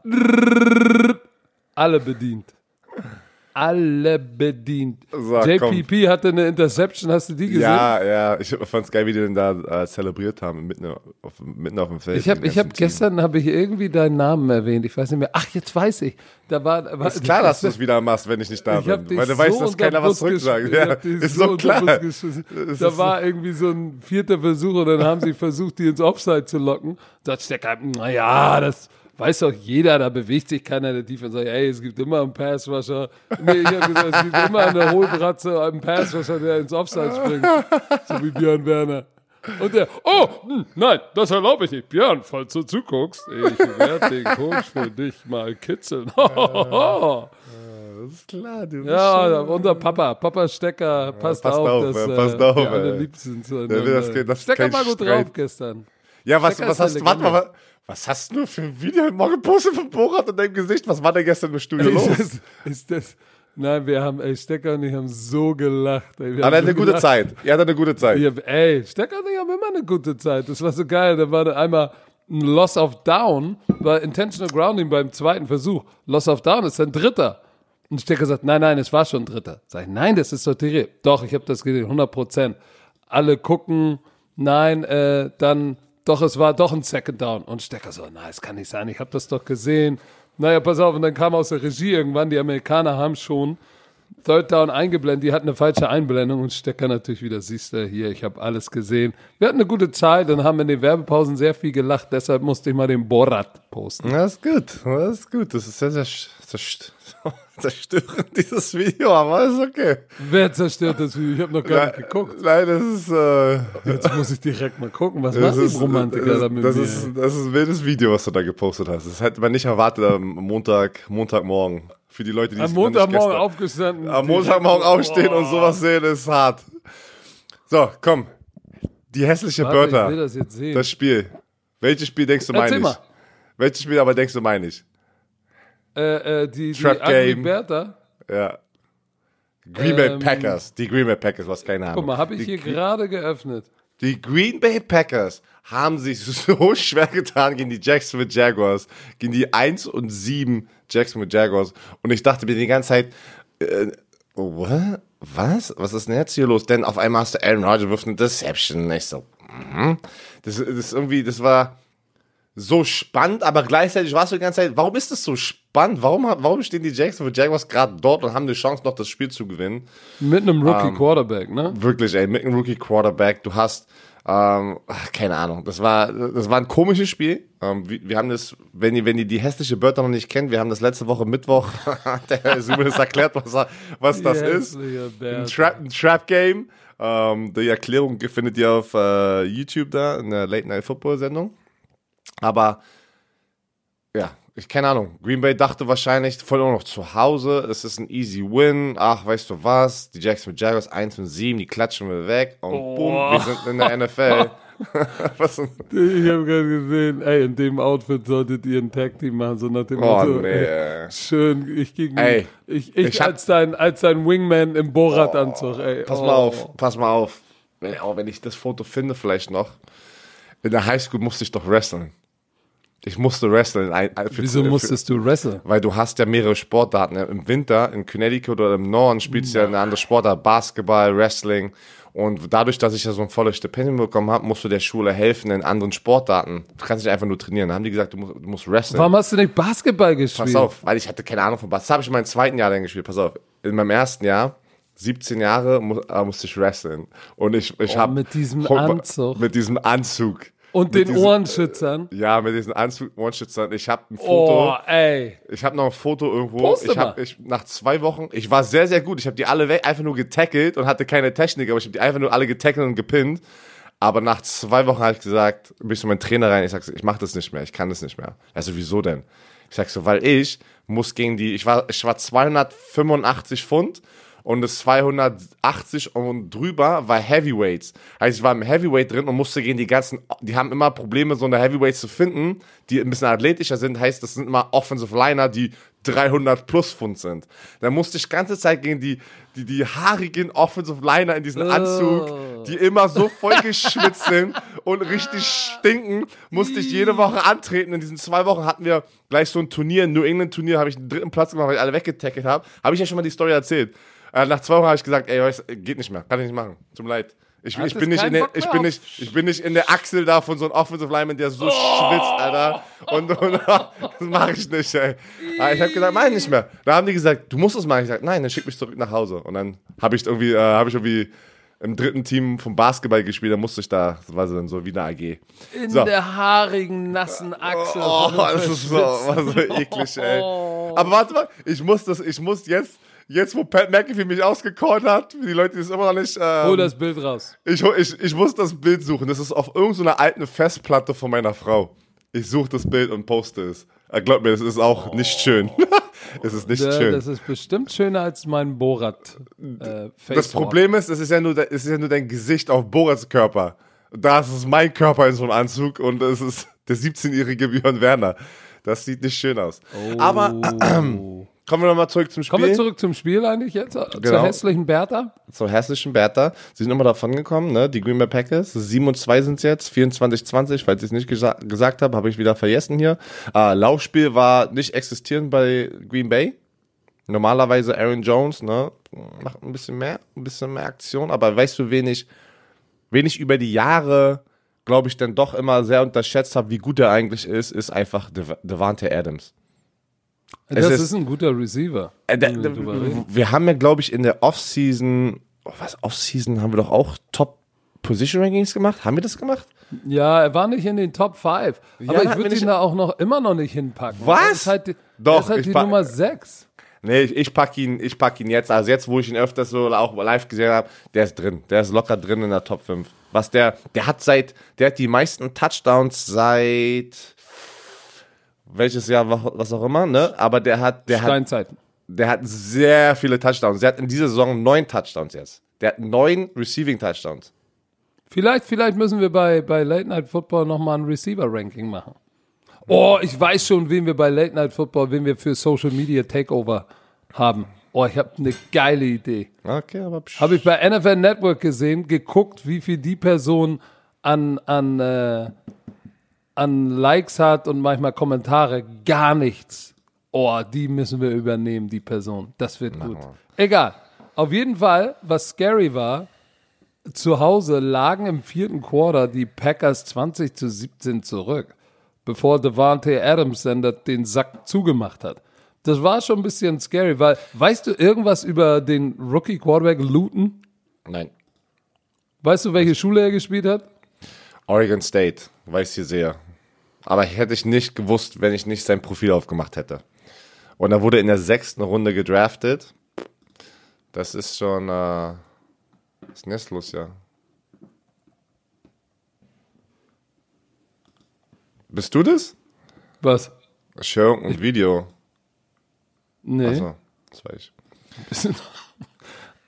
alle bedient. Alle bedient. So, JPP hatte eine Interception, hast du die gesehen? Ja, ja, ich fand's geil, wie die den da äh, zelebriert haben, mitten auf, mitten auf dem Feld. Ich habe hab gestern habe ich irgendwie deinen Namen erwähnt. Ich weiß nicht mehr. Ach, jetzt weiß ich. Da war, war Ist klar, dass du es wieder machst, wenn ich nicht da Ich hab bin. Weil du so weißt, dass keiner was Bus zurücksagt. Ja, hab ist so so klar. Da war irgendwie so ein vierter Versuch und dann haben sie versucht, die ins Offside zu locken. Sagt Stecker, naja, das weiß doch jeder, da bewegt sich keiner der Defense. Sagt, ey, es gibt immer einen Passrusher. Nee, ich habe gesagt, es gibt immer eine Hohlbratze, einen Passrusher, der ins Offside springt. So wie Björn Werner. Und der, oh, hm, nein, das erlaube ich nicht. Björn, falls du zuguckst, ich werde den Coach für dich mal kitzeln. Das ist klar, du bist Ja, unser Papa, Papa Stecker, passt, passt auf, auf, dass ja, passt äh, auf, wir alle lieb sind. Das- zueinander. das ist Stecker war gut Streit. drauf gestern. Ja, was, Stecker was hast du, warte mal. Was, hast du für ein Video heute Morgen gepostet von Borat und deinem Gesicht? Was war denn gestern im Studio los? Ist das, ist das, nein, wir haben, ey, Stecker und ich haben so gelacht. Ey, wir Hat er so eine gute gelacht. Zeit. Er hat eine gute Zeit. Ja, ey, Stecker und ich haben immer eine gute Zeit. Das war so geil. Da war dann einmal ein Loss of Down, war Intentional Grounding beim zweiten Versuch. Loss of Down ist ein dritter. Und Stecker sagt, nein, nein, es war schon ein dritter. Sag ich, nein, das ist sortiert. Doch, ich habe das gesehen, 100 Prozent. Alle gucken, nein, äh, dann, doch, es war doch ein Second Down. Und Stecker so, nein, es kann nicht sein, ich habe das doch gesehen. Naja, pass auf, und dann kam aus der Regie irgendwann, die Amerikaner haben schon Third Down eingeblendet, die hatten eine falsche Einblendung und Stecker natürlich wieder, siehst du, hier, ich habe alles gesehen. Wir hatten eine gute Zeit und haben in den Werbepausen sehr viel gelacht, deshalb musste ich mal den Borat posten. Das ist gut, das ist gut. Das ist sehr, sehr zerst- zerstörend, dieses Video, aber ist okay. Wer zerstört das Video? Ich habe noch gar nicht geguckt. Nein, das ist, äh, Jetzt muss ich direkt mal gucken, was das machen ist, die Romantiker das, da mit das mir? ist, das ist ein wildes Video, was du da gepostet hast. Das hätte man nicht erwartet am Montag, Montagmorgen. Für die Leute, die Am Montagmorgen aufgestanden. Am Montagmorgen aufstehen und sowas sehen, ist hart. So, komm. Die hässliche Warte, ich will Börter. das jetzt sehen. Das Spiel. Welches Spiel denkst du meine ich? Welches Spiel aber denkst du meine ich? Äh, äh, die, die Trap Ugly Game. Bertha. Ja. Green Bay Ähm, Packers. Die Green Bay Packers, was keine Ahnung. Guck mal, habe ich die, hier gerade geöffnet. die Green Bay Packers haben sich so schwer getan gegen die Jacksonville Jaguars, gegen die 1 und 7 Jacksonville Jaguars. Und ich dachte mir die ganze Zeit, äh, what? was? Was ist denn jetzt hier los? Denn auf einmal hast du Aaron Rodgers wirft eine Deception. Ich so, mhm. das, das ist irgendwie, das war so spannend, aber gleichzeitig warst du die ganze Zeit, warum ist das so spannend? Warum, warum stehen die Jacksonville Jaguars gerade dort und haben die Chance, noch das Spiel zu gewinnen? Mit einem Ähm, Rookie Quarterback, ne? Wirklich, ey, mit einem Rookie Quarterback, du hast, ähm, keine Ahnung, das war, das war ein komisches Spiel. Ähm, wir, wir haben das, wenn ihr, wenn ihr die hässliche Börter noch nicht kennt, wir haben das letzte Woche Mittwoch, der zumindest erklärt, was, er- was das ist. Ein. Trap, ein Trap Game. Ähm, die Erklärung findet ihr auf äh, YouTube da, in der Late Night Football Sendung. Aber, ja, keine Ahnung. Green Bay dachte wahrscheinlich, voll auch noch zu Hause, es ist ein easy win. Ach, weißt du was? Die Jacksonville Jaguars 1 und 7, die klatschen wir weg und Oh. boom, wir sind in der NFL. was? Ich habe gerade gesehen, ey, in dem Outfit solltet ihr ein Tag Team machen, so nach dem Oh, Motto. nee. ey, Schön, ich gegen Ey, ich, ich, ich als dein als dein Wingman im Borat-Anzug, ey. Pass oh. mal auf, pass mal auf. Wenn, auch wenn ich das Foto finde, vielleicht noch. In der Highschool musste ich doch wrestlen. Ich musste wrestlen. Ein- für- Wieso für- musstest du wresteln? Weil du hast ja mehrere Sportarten. Im Winter in Connecticut oder im Norden spielst du ja eine andere Sportart. Basketball, Wrestling. Und dadurch, dass ich ja so ein volles Stipendium bekommen habe, musst du der Schule helfen in anderen Sportarten. Du kannst nicht einfach nur trainieren. Da haben die gesagt, du musst, du musst wrestlen. Warum hast du nicht Basketball gespielt? Pass auf, weil ich hatte keine Ahnung von Basketball. Das habe ich in meinem zweiten Jahr dann gespielt. Pass auf, in meinem ersten Jahr, 17 Jahre, äh, musste ich wrestlen. Und ich, ich habe... Oh, mit diesem Anzug. Mit diesem Anzug. Und den diesem- Ohrenschützern. Ja, mit diesem Anzug, Ohrenschützern. Ich habe ein Foto... Oh, ey. Ich habe noch ein Foto irgendwo. Poste ich habe nach zwei Wochen, ich war sehr sehr gut. Ich habe die alle weg, einfach nur getackelt und hatte keine Technik, aber ich habe die einfach nur alle getackelt und gepinnt. Aber nach zwei Wochen habe ich gesagt, bin ich so mein Trainer rein. Ich sag so, ich mache das nicht mehr, ich kann das nicht mehr. Also wieso denn? Ich sag so, weil ich muss gegen die, ich war ich war 285 Pfund und das 280 und drüber war Heavyweights. Heißt, ich war im Heavyweight drin und musste gegen die ganzen, die haben immer Probleme, so eine Heavyweights zu finden, die ein bisschen athletischer sind. Heißt, das sind immer Offensive Liner, die 300 plus Pfund sind. Da musste ich ganze Zeit gegen die, die, die haarigen Offensive Liner in diesem Anzug, die immer so vollgeschwitzt sind und richtig stinken, musste ich jede Woche antreten. In diesen zwei Wochen hatten wir gleich so ein Turnier, ein New England Turnier, habe ich den dritten Platz gemacht, weil ich alle weggetackelt habe. Habe ich ja schon mal die Story erzählt. Äh, nach zwei Wochen habe ich gesagt, ey, weißt, geht nicht mehr, kann ich nicht machen. Zum Leid. Ich, ich, bin nicht in der, ich, bin nicht, ich bin nicht in der Achsel da von so einem Offensive Lineman, der so oh. schwitzt, Alter. Und, und das mache ich nicht, ey. Aber ich habe gesagt, mach ich nicht mehr. Da haben die gesagt, du musst es machen. Ich sag, nein, dann schick mich zurück nach Hause. Und dann habe ich irgendwie, äh, habe ich irgendwie im dritten Team vom Basketball gespielt, da musste ich da, das war dann so wie eine AG. In so. der haarigen, nassen Achsel. Oh, das ist so, war so eklig, ey. Aber warte mal, ich muss das, ich muss jetzt, jetzt wo Pat McAfee mich ausgecallt hat, die Leute, die es immer noch nicht. Ähm, Hol das Bild raus. Ich, ich, ich muss das Bild suchen. Das ist auf irgendeiner so alten Festplatte von meiner Frau. Ich suche das Bild und poste es. Äh, glaub mir, das ist auch oh. nicht schön. es ist nicht schön. Das ist bestimmt schöner als mein Borat. Äh, das Problem ist, es ist ja nur, es ist ja nur dein Gesicht auf Borats Körper. Da ist mein Körper in so einem Anzug und es ist der 17-jährige Björn Werner. Das sieht nicht schön aus. Oh. Aber äh, Kommen wir nochmal zurück zum Spiel. Kommen wir zurück zum Spiel eigentlich jetzt? Genau. Zur hässlichen Bertha? Zur hässlichen Bertha. Sie sind immer davon gekommen, ne? Die Green Bay Packers. 7 und 2 sind jetzt, 24-20, falls ich es nicht gesa gesagt habe, habe ich wieder vergessen hier. Äh, Laufspiel war nicht existierend bei Green Bay. Normalerweise Aaron Jones, ne? Macht ein bisschen mehr, ein bisschen mehr Aktion, aber weißt du, wenig, wenig über die Jahre, glaube ich, dann doch immer sehr unterschätzt habe, wie gut er eigentlich ist, ist einfach Devante Adams. Das ist, ist, ein guter Receiver. Äh, da, wir haben ja, glaube ich, in der Offseason, oh, was, Offseason haben wir doch auch Top Position Rankings gemacht? Haben wir das gemacht? Ja, er war nicht in den Top 5. Ja, aber ich würde ihn da auch noch immer noch nicht hinpacken. Was? ist halt, Doch, ist halt die Nummer 6. Nee, ich, ich pack ihn, ich pack ihn jetzt. Also jetzt, wo ich ihn öfters so auch live gesehen habe, der ist drin. Der ist locker drin in der Top 5. Was der, der hat seit, der hat die meisten Touchdowns seit welches Jahr, was auch immer, ne? Aber der hat, der hat, der hat sehr viele Touchdowns. Der hat in dieser Saison neun Touchdowns jetzt. Der hat neun Receiving Touchdowns. Vielleicht, vielleicht müssen wir bei, bei Late Night Football nochmal ein Receiver-Ranking machen. Oh, ich weiß schon, wen wir bei Late Night Football, wen wir für Social Media Takeover haben. Oh, ich habe eine geile Idee. Okay, aber habe ich bei NFL Network gesehen, geguckt, wie viel die Person an an äh, an Likes hat und manchmal Kommentare, gar nichts. Oh, die müssen wir übernehmen, die Person. Das wird gut. Egal. Auf jeden Fall, was scary war, zu Hause lagen im vierten Quarter die Packers 20 zu 17 zurück, bevor Devante Adams dann den Sack zugemacht hat. Das war schon ein bisschen scary, weil, weißt du irgendwas über den Rookie Quarterback Luton? Nein. Weißt du, welche Schule er gespielt hat? Oregon State, weiß ich sehr. Aber hätte ich nicht gewusst, wenn ich nicht sein Profil aufgemacht hätte. Und er wurde in der sechsten Runde gedraftet. Das ist schon äh, ist nestlos, ja. Bist du das? Was? Show und Video. Nee. Achso, das war ich.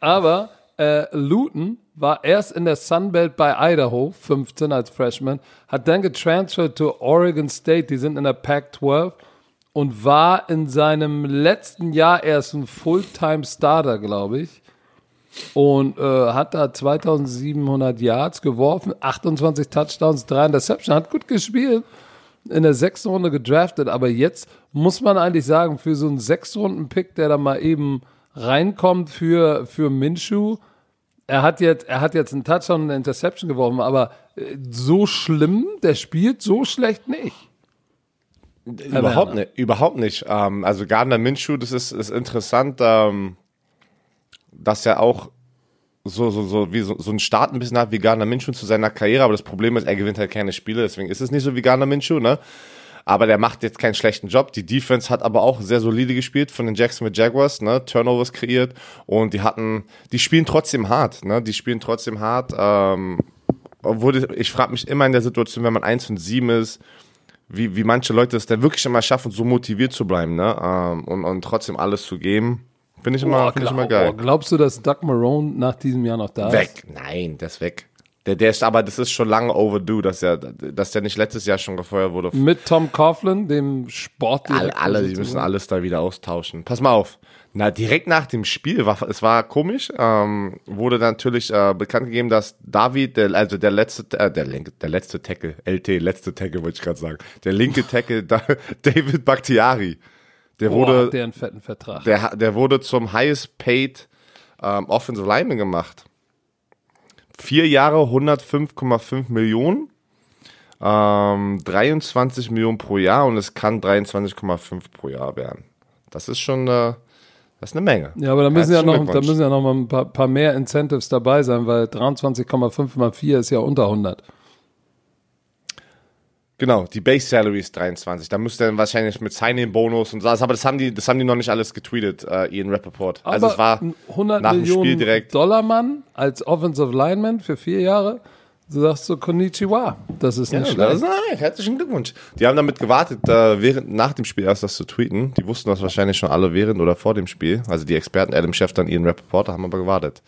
Aber äh, Luton war erst in der Sunbelt bei Idaho, 15 als Freshman, hat dann getransfert zu Oregon State, die sind in der Pac-12 und war in seinem letzten Jahr erst ein Fulltime-Starter, glaube ich. Und äh, hat da 2700 Yards geworfen, 28 Touchdowns, 3 Interceptions, hat gut gespielt. In der sechsten Runde gedraftet, aber jetzt muss man eigentlich sagen, für so einen Sechs-Runden-Pick, der da mal eben reinkommt für, für Minshew, er hat jetzt, er hat jetzt einen Touchdown und eine Interception geworfen, aber äh, so schlimm, der spielt so schlecht nicht. Überhaupt nicht, überhaupt nicht. Ähm, also Gardner Minshew, das ist, ist interessant, ähm, dass er auch so, so, so, wie so, so einen Start ein bisschen hat wie Gardner Minshew zu seiner Karriere, aber das Problem ist, er gewinnt halt keine Spiele, deswegen ist es nicht so wie Gardner Minshew, ne? Aber der macht jetzt keinen schlechten Job. Die Defense hat aber auch sehr solide gespielt von den Jacksonville Jaguars, ne? Turnovers kreiert und die hatten, die spielen trotzdem hart, ne? Die spielen trotzdem hart. Ähm, obwohl ich frage mich immer in der Situation, wenn man eins von sieben ist, wie, wie manche Leute es dann wirklich immer schaffen, so motiviert zu bleiben, ne? Ähm, und, und trotzdem alles zu geben. Finde ich, immer, oh, find ich immer geil. Oh, glaubst du, dass Doug Marone nach diesem Jahr noch da weg. ist? Weg. Nein, der ist weg. Der, der ist, aber das ist schon lange overdue, dass er, dass der nicht letztes Jahr schon gefeuert wurde. Mit Tom Coughlin, dem Alle, Sportdirektor. alle, die müssen alles da wieder austauschen. Pass mal auf. Na, direkt nach dem Spiel, war, es war komisch, ähm, wurde natürlich äh, bekannt gegeben, dass David, der, also der letzte, äh, der, linke, der letzte Tackle, LT, letzte Tackle wollte ich gerade sagen, der linke Tackle, da, David Bakhtiari, der Boah, wurde, hat der einen fetten Vertrag. der, der wurde zum highest paid ähm, Offensive Lineman gemacht. Vier Jahre, 105,5 Millionen, ähm, 23 Millionen pro Jahr und es kann 23,5 pro Jahr werden. Das ist schon äh, das ist eine Menge. Ja, aber da müssen ja noch, da müssen ja noch mal ein paar, paar mehr Incentives dabei sein, weil 23,5 mal 4 ist ja unter 100. Genau, die Base Salary ist 23. Da müsste dann wahrscheinlich mit Signing-Bonus und so. Aber das haben die, das haben die noch nicht alles getweetet, äh, Ian Rappaport. Also Aber es war ein 100 nach dem Millionen Spiel direkt. Dollar Mann als Offensive Lineman für vier Jahre. Du sagst so Konnichiwa. Das ist nicht Ja, schlecht. das ist, nein, herzlichen Glückwunsch. Die haben damit gewartet, äh, während, nach dem Spiel erst das zu tweeten. Die wussten das wahrscheinlich schon alle während oder vor dem Spiel. Also die Experten, Adam Schefter und Ian Rappaport, haben aber gewartet.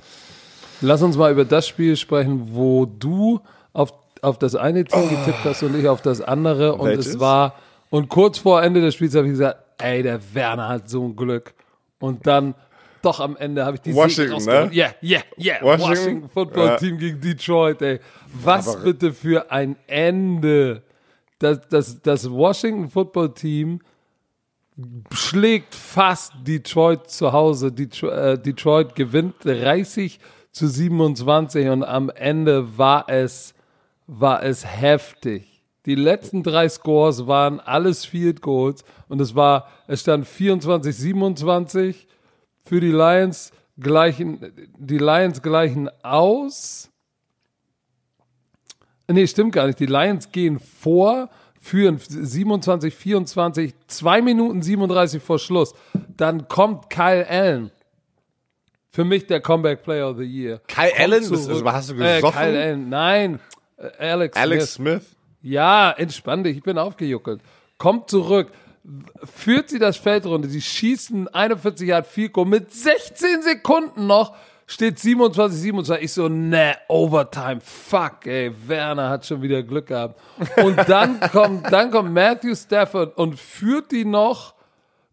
Lass uns mal über das Spiel sprechen, wo du auf, das eine Team getippt hast und ich auf das andere. Und Welches? es war, und kurz vor Ende des Spiels habe ich gesagt, ey, der Werner hat so ein Glück. Und dann, doch am Ende habe ich die Washington, rausgeholt. ne? Ja, ja, ja. Washington? Washington Football Ja. Team gegen Detroit, ey. Was Aber- bitte für ein Ende. Das, das, das Washington Football Team schlägt fast Detroit zu Hause. Detroit, äh, Detroit gewinnt 30 zu 27 und am Ende war es, war es heftig. Die letzten drei Scores waren alles Field Goals und es war, es stand 24, 27 für die Lions gleichen, die Lions gleichen aus. Nee, stimmt gar nicht. Die Lions gehen vor, führen 27, 24, 2 Minuten 37 vor Schluss. Dann kommt Kyle Allen. Für mich der Comeback Player of the Year. Kyle Kommt Allen? Zurück. hast du Äh, gesoffen? Kyle Allen, nein. Äh, Alex, Alex Smith. Smith? Ja, entspann dich, ich bin aufgejuckelt. Kommt zurück, führt sie das Feld runter, die schießen 41 Yard Goal mit 16 Sekunden noch, steht 27, 27. Ich so, ne, Overtime, fuck, ey, Werner hat schon wieder Glück gehabt. Und dann kommt, dann kommt Matthew Stafford und führt die noch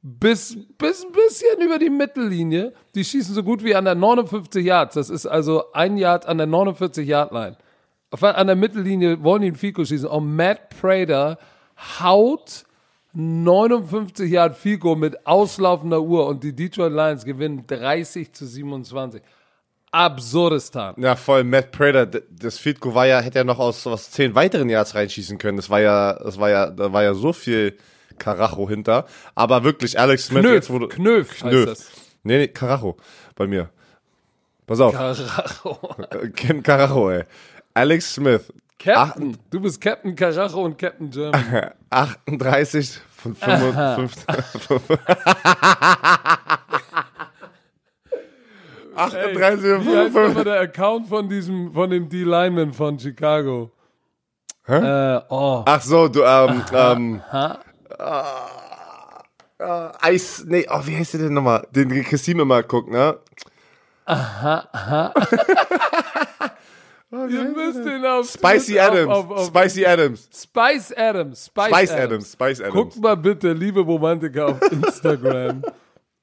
bis, bis ein bisschen über die Mittellinie. Die schießen so gut wie an der 59 Yards. Das ist also ein Yard an der 49 Yard Line. Auf, an der Mittellinie wollen die ein Fico schießen. Und Matt Prater haut 59 Yard Fico mit auslaufender Uhr und die Detroit Lions gewinnen 30 zu 27. Absurdistan. Ja, voll. Matt Prater, das Field Goal war ja, hätte er noch aus was zehn weiteren Yards reinschießen können. Das war ja, das war ja, da war ja so viel Karacho hinter. Aber wirklich, Alex Smith, Knöf, jetzt wurde, Knöf heißt Knöf. das. Nee, nee, Karacho. Bei mir. Pass auf. Carajo. Äh, Ken Karacho, ey. Alex Smith. Captain. Du bist Captain Carajo und Captain German. 38 von 55. 38 Wie von heißt 55. nochmal der Account von diesem, von dem D-Lineman von Chicago? Äh, oh. Ach so, du, ähm, ähm, äh, äh, Eis, nee, oh, wie heißt der denn nochmal? Den Christine immer guckt, ne? Ihr müsst den auf Spicy auf- Adams, Auf, auf, Spicy Adams, Spice Adams. Spice, Spice Adams. Adams, Spice Adams. Guckt mal bitte, liebe Romantiker, auf Instagram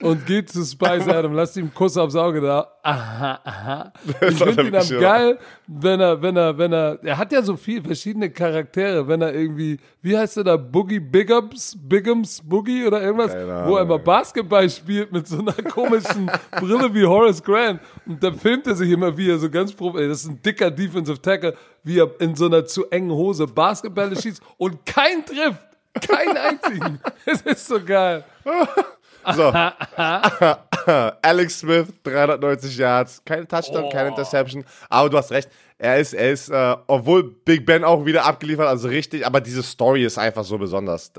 und geht zu Spice Adam. Lasst ihm einen Kuss aufs Auge da. Aha, aha. Ich finde ihn am geil, wenn er, wenn er, wenn er, er hat ja so viele verschiedene Charaktere, wenn er irgendwie, wie heißt er da, Boogie Bigums, Bigums Boogie oder irgendwas, wo er immer. Basketball spielt mit so einer komischen Brille wie Horace Grant. Und da filmt er sich immer, wie er so ganz prof, ey, das ist ein dicker Defensive Tackle, wie er in so einer zu engen Hose Basketball schießt und kein trifft. Keinen einzigen. Es ist so geil. So. Alex Smith, 390 Yards, keine Touchdown, keine Interception. Aber du hast recht, er ist, er ist, äh, obwohl Big Ben auch wieder abgeliefert, also richtig, aber diese Story ist einfach so besonders.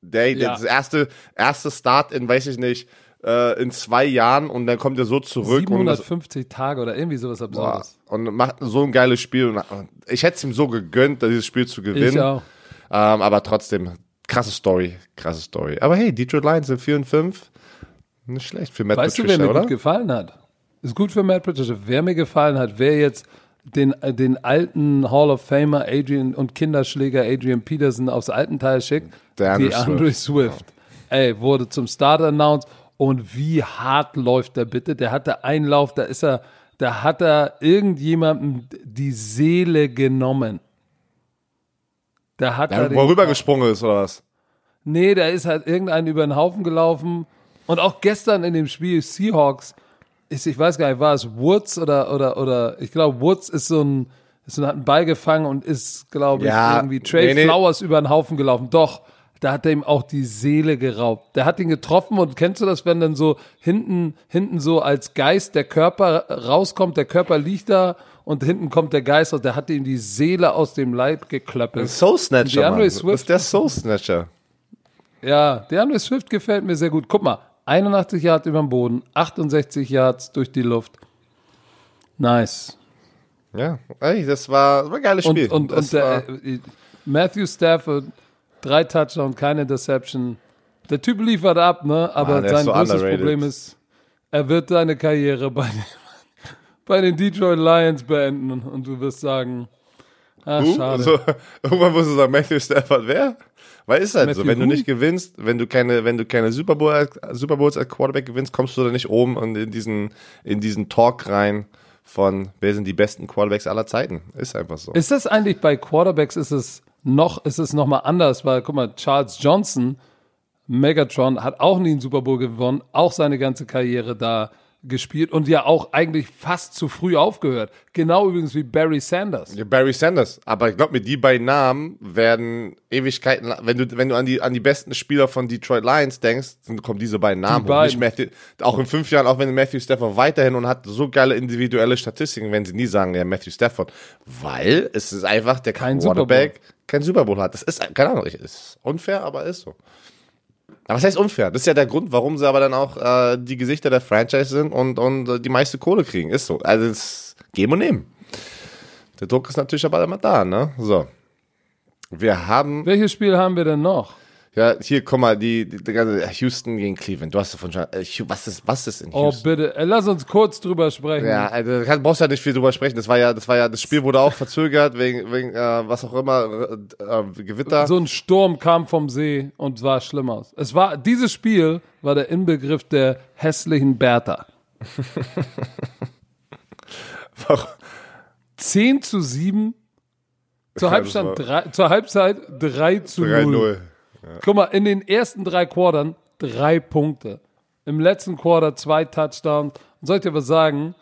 Der, Ja. Das erste, erste Start in, weiß ich nicht, äh, in zwei Jahren und dann kommt er so zurück und, das, 750 Tage oder irgendwie sowas Absurdes. und macht so ein geiles Spiel. Und ich hätte es ihm so gegönnt, dieses Spiel zu gewinnen. Ich auch. Ähm, aber trotzdem, krasse Story, krasse Story. Aber hey, Detroit Lions sind 4 und 5. Nicht schlecht für Matt Weißt du, wer Patricia, mir oder? gut gefallen hat? Ist gut für Matt Patricia. Wer mir gefallen hat, wer jetzt den, äh, den alten Hall of Famer Adrian und Kinderschläger Adrian Peterson aufs alten Teil schickt. DeAndre Die Andre Swift. Ey, wurde zum Start announced. Und wie hart läuft er bitte? Der hatte einen Lauf, da ist er, da hat er irgendjemandem die Seele genommen. Da hat Ja, er wo er rübergesprungen ist, oder was? Nee, da ist halt irgendein über den Haufen gelaufen. Und auch gestern in dem Spiel Seahawks ist, ich weiß gar nicht, war es Woods oder, oder, oder, ich glaube, Woods ist so ein, ist so, hat einen Ball gefangen und ist, glaube ich, Ja, irgendwie Trey nee, nee. Flowers über den Haufen gelaufen. Doch, da hat er ihm auch die Seele geraubt. Der hat ihn getroffen und kennst du das, wenn dann so hinten, hinten so als Geist der Körper rauskommt, der Körper liegt da und hinten kommt der Geist und der hat ihm die Seele aus dem Leib geklöppelt. Soul Snatcher, DeAndre. Swift- Das ist der Soul Snatcher. Ja, DeAndre Swift gefällt mir sehr gut. Guck mal, 81 Yards über dem Boden, 68 Yards durch die Luft. Nice. Ja, ey, das war, das war ein geiles Und, Spiel. und, das und der, war, äh, Matthew Stafford, drei Touchdowns, keine Interception. Der Typ liefert ab, ne? Aber Mann, sein so größtes underrated. Problem ist, er wird seine Karriere bei bei den Detroit Lions beenden. Und du wirst sagen, ah, Uh, schade. so, irgendwann musst du sagen, Matthew Stafford, wer? Weil ist halt so, Matthew wenn du who? nicht gewinnst, wenn du keine, wenn du keine Super, Bowl, Super Bowls als Quarterback gewinnst, kommst du da nicht oben und in diesen, in diesen Talk rein von, wer sind die besten Quarterbacks aller Zeiten. Ist einfach so. Ist das eigentlich bei Quarterbacks ist es noch, ist es noch mal anders, weil guck mal, Charles Johnson, Megatron, hat auch nie einen Super Bowl gewonnen, auch seine ganze Karriere da gespielt und ja auch eigentlich fast zu früh aufgehört. Genau übrigens wie Barry Sanders. Ja, Barry Sanders. Aber ich glaube mir, die beiden Namen werden Ewigkeiten, wenn du, wenn du an die, an die besten Spieler von Detroit Lions denkst, dann kommen diese beiden Namen. hoch. beiden. Nicht Matthew, auch in fünf Jahren, auch wenn Matthew Stafford weiterhin und hat so geile individuelle Statistiken, wenn sie nie sagen, ja, Matthew Stafford. Weil es ist einfach der Kein Quarterback kein Super Bowl hat. Das ist, keine Ahnung, ist unfair, aber ist so. Aber was heißt unfair? Das ist ja der Grund, warum sie aber dann auch äh, die Gesichter der Franchise sind und, und äh, die meiste Kohle kriegen. Ist so. Also es geben und nehmen. Der Druck ist natürlich aber immer da, ne? So. Wir haben, Welches Spiel haben wir denn noch? Ja, hier, guck mal, die, die, die ganze Houston gegen Cleveland. Du hast davon schon, äh, was ist, was ist in Oh, Houston? bitte, äh, lass uns kurz drüber sprechen. Ja, also, du brauchst ja nicht viel drüber sprechen. Das war ja, das war ja, das Spiel wurde auch verzögert wegen, wegen äh, was auch immer, äh, äh, Gewitter. So ein Sturm kam vom See und sah schlimm aus. Es war, dieses Spiel war der Inbegriff der hässlichen Bertha. 10 zu 7. Zur Halbzeit, das drei, zur Halbzeit 3 zu 0. 3-0. Guck mal, in den ersten drei Quartern drei Punkte. Im letzten Quarter zwei Touchdowns. Und soll ich dir was sagen?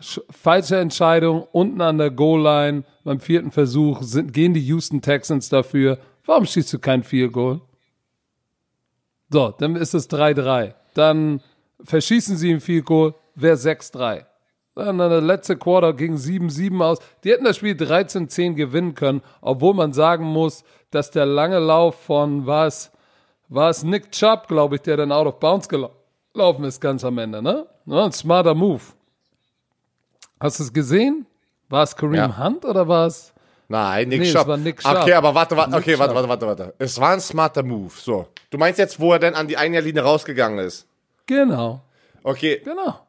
Sch- Falsche Entscheidung, unten an der Goal-Line beim vierten Versuch sind, gehen die Houston Texans dafür. Warum schießt du kein Field Goal? So, dann ist es 3-3. Dann verschießen sie ein Field Goal, wäre 6-3. Dann der letzte Quarter ging 7-7 aus. Die hätten das Spiel 13-10 gewinnen können, obwohl man sagen muss, dass der lange Lauf von, war es, war es Nick Chubb, glaube ich, der dann out of bounds gela- gelaufen ist ganz am Ende, ne? Ja, ein smarter Move. Hast du es gesehen? War es Kareem Ja. Hunt oder war es? Nein, Nick Nee, es Schaub. war Nick Schaub. Okay, aber warte, warte, okay, warte, warte, warte, warte. Es war ein smarter Move. So. Du meinst jetzt, wo er denn an die Einjahrlinie rausgegangen ist? Genau, Okay, genau.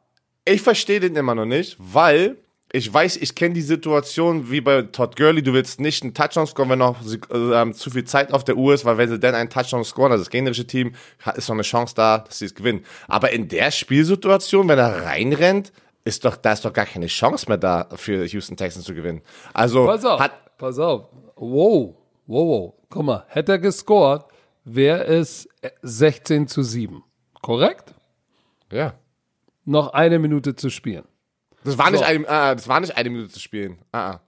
ich verstehe den immer noch nicht, weil ich weiß, ich kenne die Situation wie bei Todd Gurley, du willst nicht einen Touchdown scoren, wenn noch äh, zu viel Zeit auf der Uhr ist, weil wenn sie dann einen Touchdown scoren, also das gegnerische Team, ist noch eine Chance da, dass sie es gewinnen. Aber in der Spielsituation, wenn er reinrennt, ist doch, da ist doch gar keine Chance mehr da für Houston Texans zu gewinnen. Also Pass auf, hat, pass auf. Wow, wow, wow. Guck mal, hätte er gescored, wäre es 16 zu 7. Korrekt? ja. Noch eine Minute zu spielen. Das war nicht So. eine, ah, das war nicht eine Minute zu spielen. Ah, ah.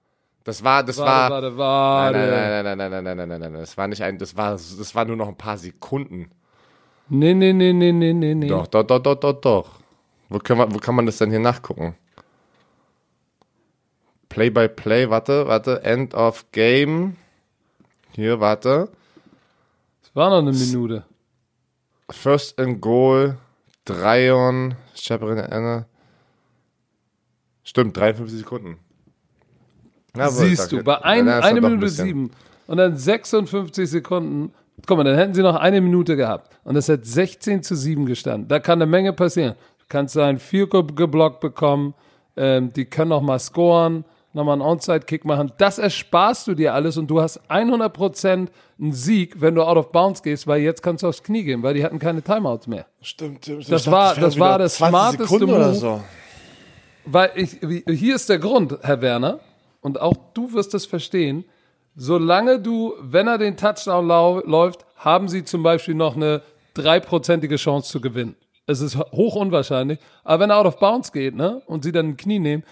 Das war, das Warte, war. warte, warte. Nein, nein, nein, nein, nein, nein, nein, nein, nein, nein. Das war nicht ein, das war, das war nur noch ein paar Sekunden. Nee, nee, nee, nee, nee, nee, nee. Doch, doch, doch, doch, doch, doch. Wo kann man, wo kann man das denn hier nachgucken? Play by Play, warte, warte, End of Game. Hier, warte. Es war noch eine Minute. First and Goal, Dreion, Shepherd Anna. Stimmt, 53 Sekunden. Jawohl, Siehst du, bei ein, Ja, ist eine doch ein Minute bisschen. sieben und dann 56 Sekunden. Guck mal, dann hätten sie noch eine Minute gehabt. Und es hat 16 zu 7 gestanden. Da kann eine Menge passieren. Du kannst einen Goal geblockt bekommen. ähm, die können noch mal scoren, nochmal einen Onside-Kick machen. Das ersparst du dir alles und du hast 100% einen Sieg, wenn du out of bounds gehst, weil jetzt kannst du aufs Knie gehen, weil die hatten keine Timeouts mehr. Stimmt, stimmt. Das war, das war das smarteste Move. Weil ich, hier ist der Grund, Herr Werner, und auch du wirst es verstehen, solange du, wenn er den Touchdown läuft, haben sie zum Beispiel noch eine dreiprozentige Chance zu gewinnen. Es ist hoch unwahrscheinlich, aber wenn er out of bounds geht, ne, und sie dann ein Knie nehmen,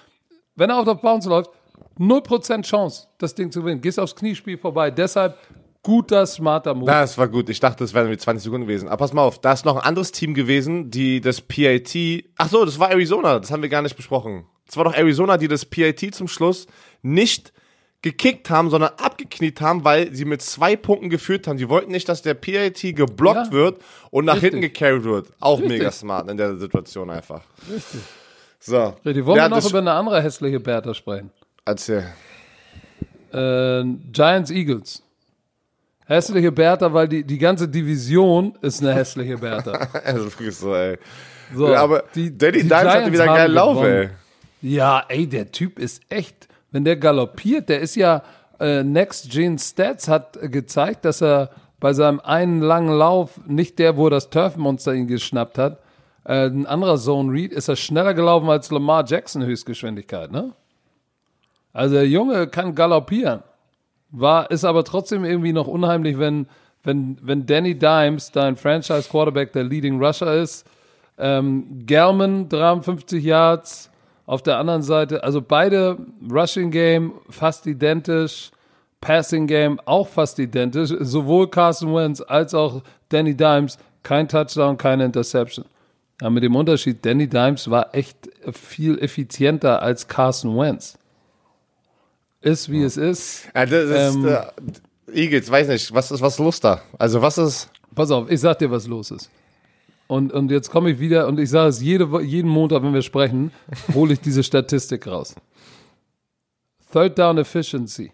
wenn er out of bounds läuft, 0% Chance, das Ding zu gewinnen. Gehst aufs Kniespiel vorbei. Deshalb guter, smarter Move. Das war gut. Ich dachte, das wären wie 20 Sekunden gewesen. Aber pass mal auf, da ist noch ein anderes Team gewesen, die das PAT. Ach so, das war Arizona. Das haben wir gar nicht besprochen. Es war doch Arizona, die das PAT zum Schluss nicht gekickt haben, sondern abgekniet haben, weil sie mit zwei Punkten geführt haben. Sie wollten nicht, dass der PAT geblockt Ja. wird und nach Richtig. hinten gecarried wird. Auch Richtig. mega smart in der Situation einfach. Richtig. So. Die wollen Ja, wir noch das- über eine andere hässliche Bertha sprechen. Erzähl. äh, Giants Eagles. Hässliche Bertha, weil die, die ganze Division ist eine hässliche Bertha. Also wirklich so, ey. So, ja, aber die- Danny die Dimes hatte wieder einen geilen Lauf, gewonnen. ey. Ja, ey, der Typ ist echt, wenn der galoppiert, der ist ja, äh, Next Gen Stats hat gezeigt, dass er bei seinem einen langen Lauf, nicht der, wo das Turfmonster ihn geschnappt hat, äh, ein anderer Zone Read, ist er schneller gelaufen als Lamar Jackson Höchstgeschwindigkeit, ne? Also der Junge kann galoppieren. War, ist aber trotzdem irgendwie noch unheimlich, wenn, wenn, wenn Danny Dimes, dein Franchise Quarterback, der Leading Rusher ist, ähm, Gelman 53 Yards, auf der anderen Seite, also beide Rushing Game fast identisch, Passing Game auch fast identisch, sowohl Carson Wentz als auch Danny Dimes, kein Touchdown, keine Interception. Aber mit dem Unterschied, Danny Dimes war echt viel effizienter als Carson Wentz. Ist wie es ist. Ja, das ist, Ähm, äh, Eagles, weiß nicht, was ist was los da? Also was ist, Pass auf, ich sag dir, was los ist. Und, und jetzt komme ich wieder und ich sage es jede, jeden Montag, wenn wir sprechen, hole ich diese Statistik raus. Third Down Efficiency.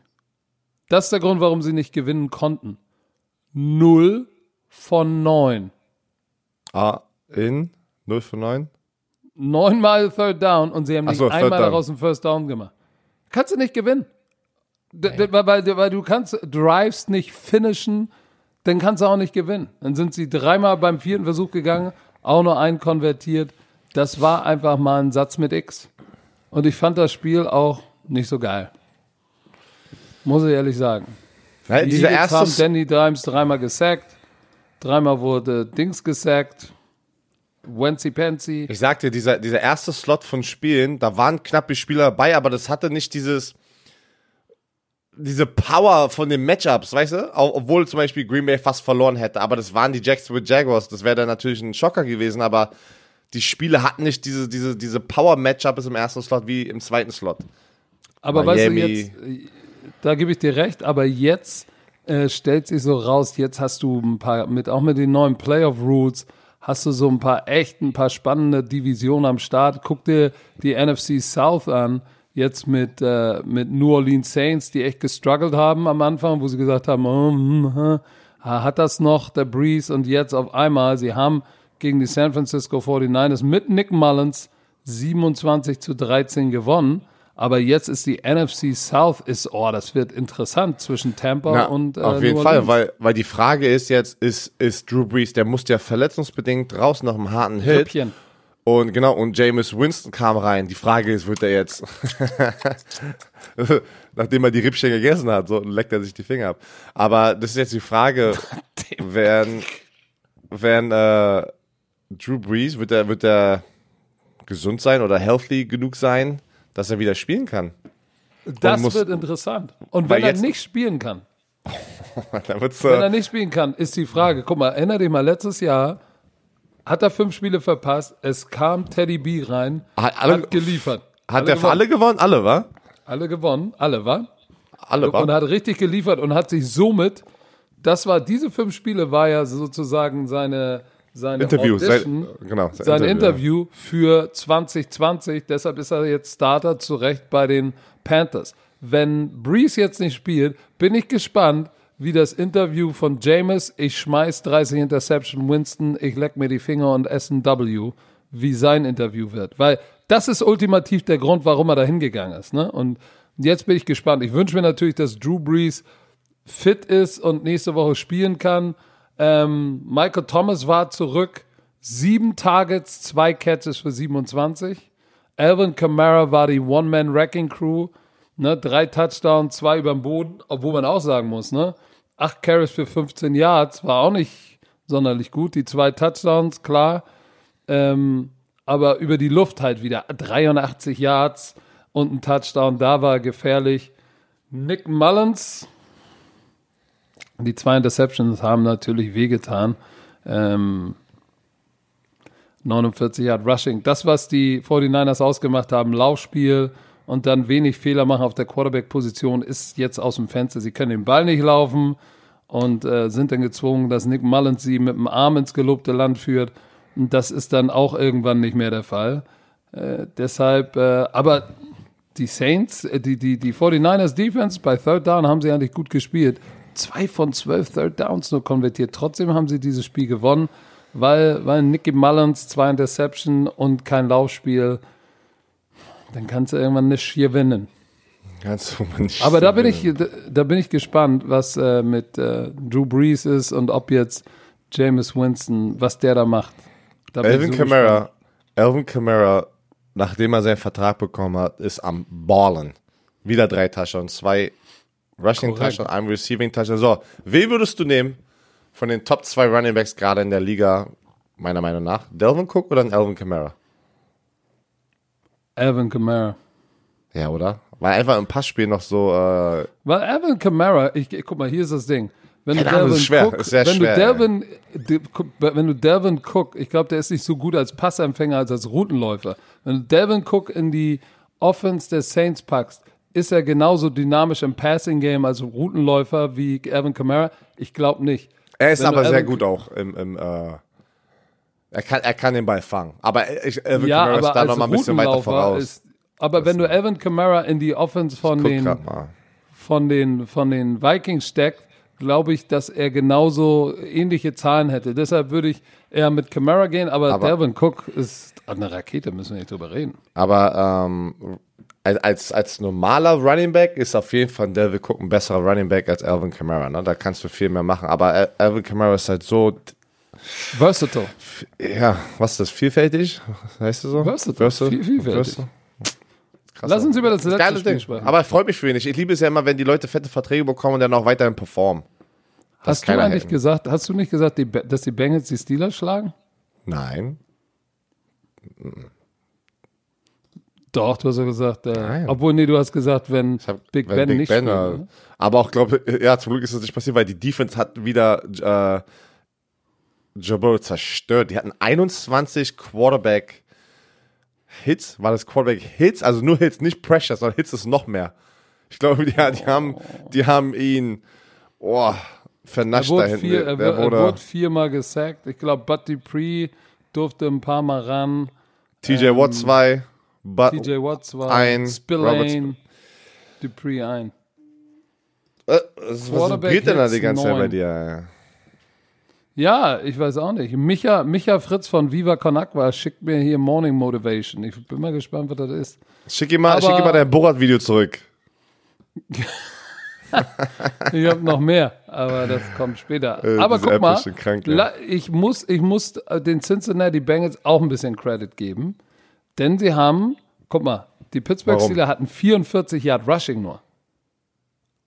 Das ist der Grund, warum sie nicht gewinnen konnten. Null von neun. ah, in 0 von 9? Neunmal Third Down und sie haben nicht so, einmal Down. daraus einen First Down gemacht. Kannst du nicht gewinnen. Weil, weil, weil du kannst Drives nicht finishen, dann kannst du auch nicht gewinnen. Dann sind sie dreimal beim vierten Versuch gegangen, auch nur einen konvertiert. Das war einfach mal ein Satz mit X. Und ich fand das Spiel auch nicht so geil. Muss ich ehrlich sagen. Ja, Die Eagles haben Danny Dimes dreimal gesackt. Dreimal wurde Dings gesackt. Wency Pansy. ich sagte, dieser, dieser erste Slot von Spielen, da waren knappe Spieler dabei, aber das hatte nicht dieses, diese Power von den Matchups, weißt du? Obwohl zum Beispiel Green Bay fast verloren hätte, aber das waren die Jacksonville Jaguars, das wäre dann natürlich ein Schocker gewesen, aber die Spiele hatten nicht diese, diese, diese Power-Matchups im ersten Slot wie im zweiten Slot. Aber Miami. weißt du, jetzt, äh, da gebe ich dir recht, aber jetzt äh, stellt sich so raus, jetzt hast du ein paar, mit, auch mit den neuen Playoff-Rules, hast du so ein paar echt, ein paar spannende Divisionen am Start. Guck dir die NFC South an, jetzt mit, äh, mit New Orleans Saints, die echt gestruggelt haben am Anfang, wo sie gesagt haben, oh, hm, hm, hat das noch der Breeze und jetzt auf einmal, sie haben gegen die San Francisco 49ers mit Nick Mullins 27 zu 13 gewonnen. Aber jetzt ist die NFC South ist, oh, das wird interessant zwischen Tampa Ja, und äh, auf jeden Fall, weil, weil die Frage ist jetzt, ist, ist Drew Brees, der musste ja verletzungsbedingt raus nach einem harten Hit. Rippchen. Und genau, und Jameis Winston kam rein. Die Frage ist, wird er jetzt, nachdem er die Rippchen gegessen hat, so leckt er sich die Finger ab. Aber das ist jetzt die Frage, wenn, wenn äh, Drew Brees, wird er, wird er gesund sein oder healthy genug sein, dass er wieder spielen kann? Das muss- wird interessant. Und wenn er nicht spielen kann, wird's, wenn er äh, nicht spielen kann, ist die Frage, guck mal, erinnere dich mal, letztes Jahr hat er fünf Spiele verpasst, es kam Teddy B rein, Hat alle- hat geliefert. hat er für gewonnen. alle gewonnen? Alle, wa? alle gewonnen, alle, wa? Alle, wa? und hat richtig geliefert und hat sich somit, das war, diese fünf Spiele war ja sozusagen seine, seine Interview, Audition, sein- genau, sein sein Interview, Interview, für 2020, deshalb ist er jetzt Starter zu Recht bei den Panthers. Wenn Breeze jetzt nicht spielt, bin ich gespannt, wie das Interview von Jameis, ich schmeiß 30 Interception, Winston, ich leck mir die Finger und esse ein W, wie sein Interview wird. Weil das ist ultimativ der Grund, warum er da hingegangen ist. Ne? Und jetzt bin ich gespannt. Ich wünsche mir natürlich, dass Drew Brees fit ist und nächste Woche spielen kann. Ähm, Michael Thomas war zurück. Sieben Targets, zwei Catches für 27. Alvin Kamara war die One-Man-Wrecking-Crew. Ne, drei Touchdowns, zwei über dem Boden, obwohl man auch sagen muss, ne? Acht Carries für 15 Yards war auch nicht sonderlich gut. Die zwei Touchdowns, klar. Ähm, aber über die Luft halt wieder 83 Yards und ein Touchdown, da war gefährlich. Nick Mullins, die zwei Interceptions haben natürlich wehgetan. Ähm, 49 Yard Rushing. Das, was die 49ers ausgemacht haben, Laufspiel und dann wenig Fehler machen auf der Quarterback-Position, ist jetzt aus dem Fenster. Sie können den Ball nicht laufen und äh, sind dann gezwungen, dass Nick Mullins sie mit dem Arm ins gelobte Land führt. Und das ist dann auch irgendwann nicht mehr der Fall. Äh, deshalb, äh, aber die Saints, äh, die, die, die 49ers Defense bei Third Down haben sie eigentlich gut gespielt. Zwei von zwölf Third Downs nur konvertiert. Trotzdem haben sie dieses Spiel gewonnen, weil, weil Nicky Mullins zwei Interception und kein Laufspiel. Dann kannst du irgendwann nicht gewinnen. Kannst du nicht Aber da bin ich, da bin ich gespannt, was äh, mit äh, Drew Brees ist und ob jetzt Jameis Winston, was der da macht. Da so Kamara. Alvin Kamara, nachdem er seinen Vertrag bekommen hat, ist am Ballen. Wieder drei Touchdowns, zwei Rushing. Touchdowns, ein Receiving Touchdown. So, wen würdest du nehmen von den Top zwei Running Backs gerade in der Liga, meiner Meinung nach? Delvin Cook oder Alvin Kamara? Alvin Kamara. Ja, oder? Weil einfach im Passspiel noch so, äh, Weil Alvin Kamara, ich, guck mal, hier ist das Ding. Wenn du Delvin ist schwer, Cook, ist sehr wenn schwer, du Delvin, de- wenn du Delvin Cook, ich glaube, der ist nicht so gut als Passempfänger als als Routenläufer. Wenn du Delvin Cook in die Offense der Saints packst, ist er genauso dynamisch im Passing Game als Routenläufer wie Alvin Kamara? Ich glaube nicht. er ist Wenn aber sehr Alvin- gut auch im, im äh, er kann, er kann den Ball fangen. Aber ich, Alvin Ja, Kamara ist da als noch mal ein bisschen weiter voraus. ist, aber wenn du Alvin Kamara in die Offense von den von den, von den Vikings steckt, glaube ich, dass er genauso ähnliche Zahlen hätte. Deshalb würde ich eher mit Camara gehen, aber, Aber- Delvin Cook ist eine Rakete, müssen wir nicht drüber reden. Aber ähm, als, als normaler Running Back ist auf jeden Fall Delvin Cook ein besserer Running Back als Alvin Kamara. Ne? Da kannst du viel mehr machen. Aber Alvin Kamara ist halt so, Versatile. ja, was ist das, vielfältig? Heißt du so? Versatile. Viel- vielfältig. Versatile? Krass, Lass uns über das letzte Geiles Spiel Ding. sprechen. Aber freut mich für ihn. Ich, ich liebe es ja immer, wenn die Leute fette Verträge bekommen und dann auch weiterhin performen. hast du eigentlich haten. gesagt, hast du nicht gesagt, dass die Bengals die Steelers schlagen? Nein. Doch, du hast ja gesagt, äh, obwohl, nee, du hast gesagt, wenn hab- Big wenn Ben Big nicht Ben, spielt. ne? Aber auch, glaube ja, zum Glück ist das nicht passiert, weil die Defense hat wieder äh, Joe Burrow zerstört. Die hatten 21 Quarterback Hits. War das Quarterback Hits? Also nur Hits, nicht Pressure, sondern Hits ist noch mehr. Ich glaube, die, die, haben, die haben ihn oh, Er vernascht da hinten. vier, er, Der wurde, er wurde viermal gesackt. Ich glaube, Bud Dupree durfte ein paar Mal ran. TJ Watt 2, TJ Watt zwei, ein, Spillane, Dupree ein. Äh, was vibriert denn da die ganze Zeit bei dir? Ja, ich weiß auch nicht. Micha, Micha Fritz von Viva Con Agua schickt mir hier Morning Motivation. Ich bin mal gespannt, was das ist. Schick ihm mal, Aber- schick ihm mal dein Borat-Video zurück. Ich habe noch mehr, aber das kommt später. Äh, aber guck App mal, krank, ja. ich muss, ich muss äh, den Cincinnati Bengals auch ein bisschen Credit geben, denn sie haben, guck mal, die Pittsburgh? Steelers hatten 44 Yard Rushing nur.